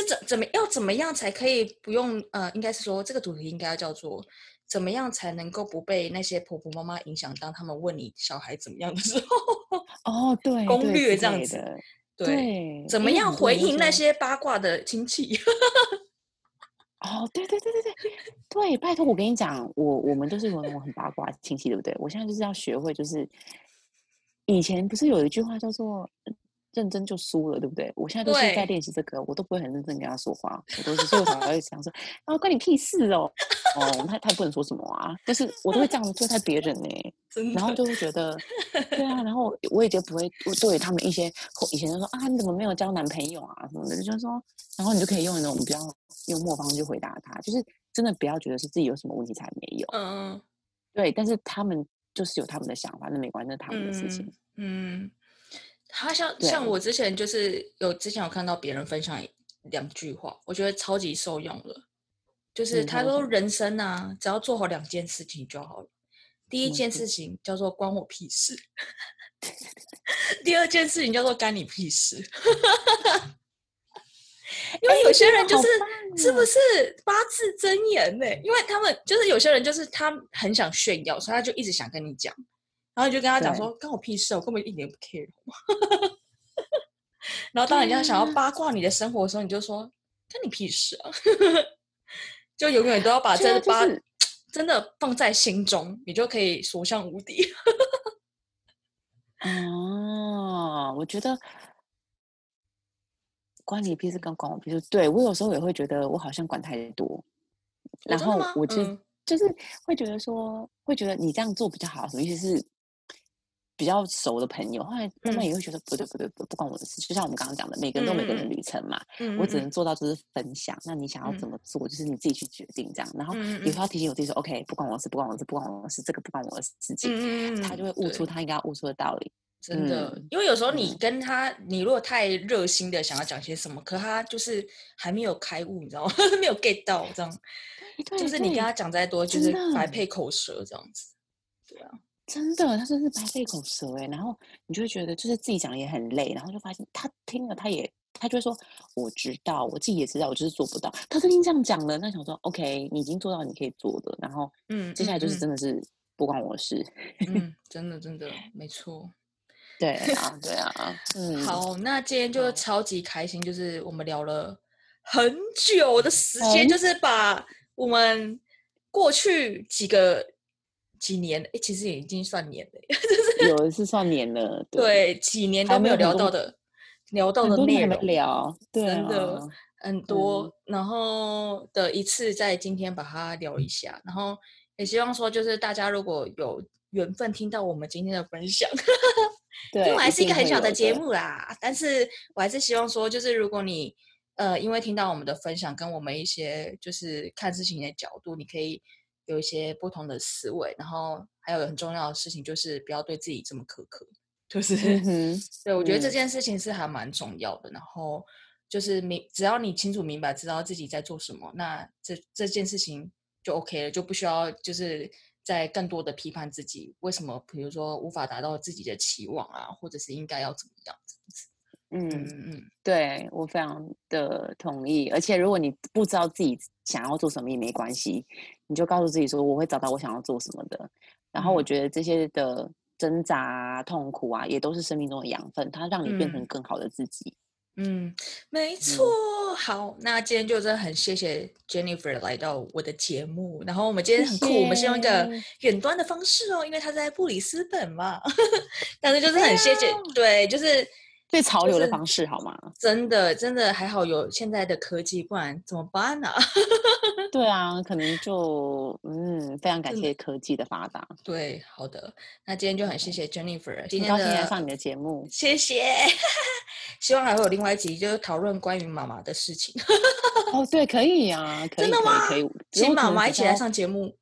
是怎怎么要怎么样才可以不用呃，应该是说这个主题应该要叫做怎么样才能够不被那些婆婆妈妈影响，当他们问你小孩怎么样的时候，哦，对，攻略这样子对，对，怎么样回应那些八卦的亲戚？哦，对对对对对对，拜托我跟你讲，我我们都是有那种很八卦的亲戚，对不对？我现在就是要学会，就是以前不是有一句话叫做“认真就输了”，对不对？我现在都是在对。练习这个，我都不会很认真跟他说话，我都是所以我才会想说，啊，关你屁事哦，哦，他他也不能说什么啊，就是我都会这样对待别人呢、然后就会觉得，对啊，然后我也就不会我对他们一些以前就说啊，你怎么没有交男朋友啊什么的，就是说，然后你就可以用那种比较幽默方式去回答他，就是真的不要觉得是自己有什么问题才没有，嗯对，但是他们就是有他们的想法，那没关系，那是他们的事情，嗯，他像像我之前就是有之前有看到别人分享两句话，我觉得超级受用了。就是嗯他说人生啊，只要做好两件事情就好了。第一件事事情叫做关我屁事，第二件事情叫做干你屁事。因为有些人就是、是不是？是八字真言呢？因为他们就是有些人就是他很想炫耀，所以他就一直想跟你讲，然后你就跟他讲对说关我屁事，我根本一点不 care。然后当人家想要 八卦你的生活的时候，你就说关你屁事啊！就永远都要把这八、就是 真的放在心中，你就可以所向无敌。哦，我觉得关你屁事跟关我屁事。对我有时候也会觉得我好像管太多，然后我就、嗯就是会觉得说，会觉得你这样做比较好，什么意思是？比较熟的朋友，后来慢慢嗯也会觉得不对不对不不关我的事，就像我们刚刚讲的，每个人都有每个人旅程嘛，嗯我只嗯能做到就是分享，那你想要嗯怎么做，就是你自己去决定这样。然后有时候要提醒我自己说，OK，不关我的事，不关我的事，不关我的事，这个不关我的事情，他就会悟出他应该要悟出的道理。真的，嗯因为有时候你嗯跟他，你如果太热心的想要讲些什么，可他就是还没有开悟，你知道吗？没有 get 到这样，就是你跟他讲再多，就是白配口舌这样子。真的，他真是白费口舌哎，然后你就会觉得就是自己讲的也很累，然后就发现他听了他也他就会说我知道，我自己也知道，我就是做不到。他都已经这样讲了，那想说 OK，你已经做到你可以做的，然后嗯，接下来就是嗯真的是不关我的事。嗯，真的真的没错。对啊，对啊，嗯，好，那今天就超级开心，就是我们聊了很久的时间，就是把我们过去几个几年，诶，其实也已经算年了，有的是算年了，对，几年都没有聊到的聊到的内容，聊，对真的啊很多，然后的一次在今天把它聊一下，然后也希望说，就是大家如果有缘分听到我们今天的分享，因对，为我还是一个很小的的节，目啦，但是我还是希望说，就是如果你呃，因为听到我们的分享，跟我们一些就是看事情的角度，你可以有一些不同的思维，然后还有很重要的事情就是不要对自己这么苛刻，就是、嗯，对我觉得这嗯件事情是还蛮重要的，然后就是明只要你清楚明白知道自己在做什么，那这这件事情就 OK 了，就不需要就是在更多的批判自己为什么，比如说无法达到自己的期望啊，或者是应该要怎么样这样子。嗯嗯，嗯嗯，对我非常的同意。而且如果你不知道自己想要做什么也没关系，你就告诉自己说我会找到我想要做什么的。然后我嗯觉得这些的挣扎啊、痛苦啊，也都是生命中的养分，它让你变成嗯更好的自己。嗯，没错。好，那今天就真的很谢谢 Jennifer 来到我的节目。然后我们今天很酷，我们是用一个远端的方式哦，因为他在布里斯本嘛。但是就是很谢谢，对，就是最潮流的方式好吗？真的真的还好有现在的科技，不然怎么办呢、对啊，可能就嗯，非常感谢科技的发达。对，好的，那今天就很谢谢 Jennifer 今天很高兴来上你的节目。谢谢。希望还会有另外一集，就是讨论关于妈妈的事情，哦，对，可以啊，可以，真的吗可以。请妈妈一起来，上节目。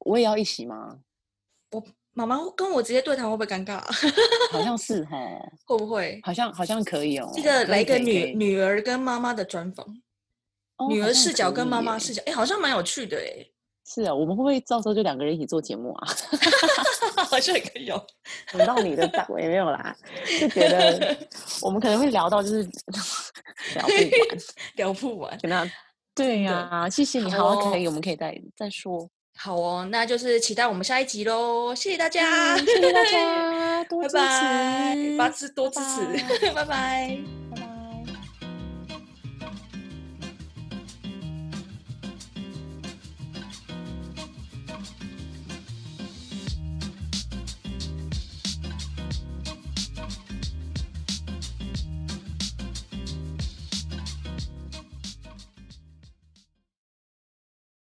我也要一起吗？我妈妈跟我直接对谈会不会尴尬？好像是哈，会不会？好像好像可以哦。这个可以来一个女女儿跟妈妈的专访，哦女儿视角跟妈妈视角，哎，好像蛮有趣的哎，是啊，我们会不会到时候就两个人一起做节目啊？好像也可以有。轮到你的档也没有啦，就觉得我们可能会聊到就是 聊不完，聊不完。跟他对呀、谢谢你，好好，可哦以，我们可以再再说。好哦，那就是期待我们下一集喽，谢谢大家，嗯谢谢大家，多拜支拜，持，八支多支拜持，拜拜。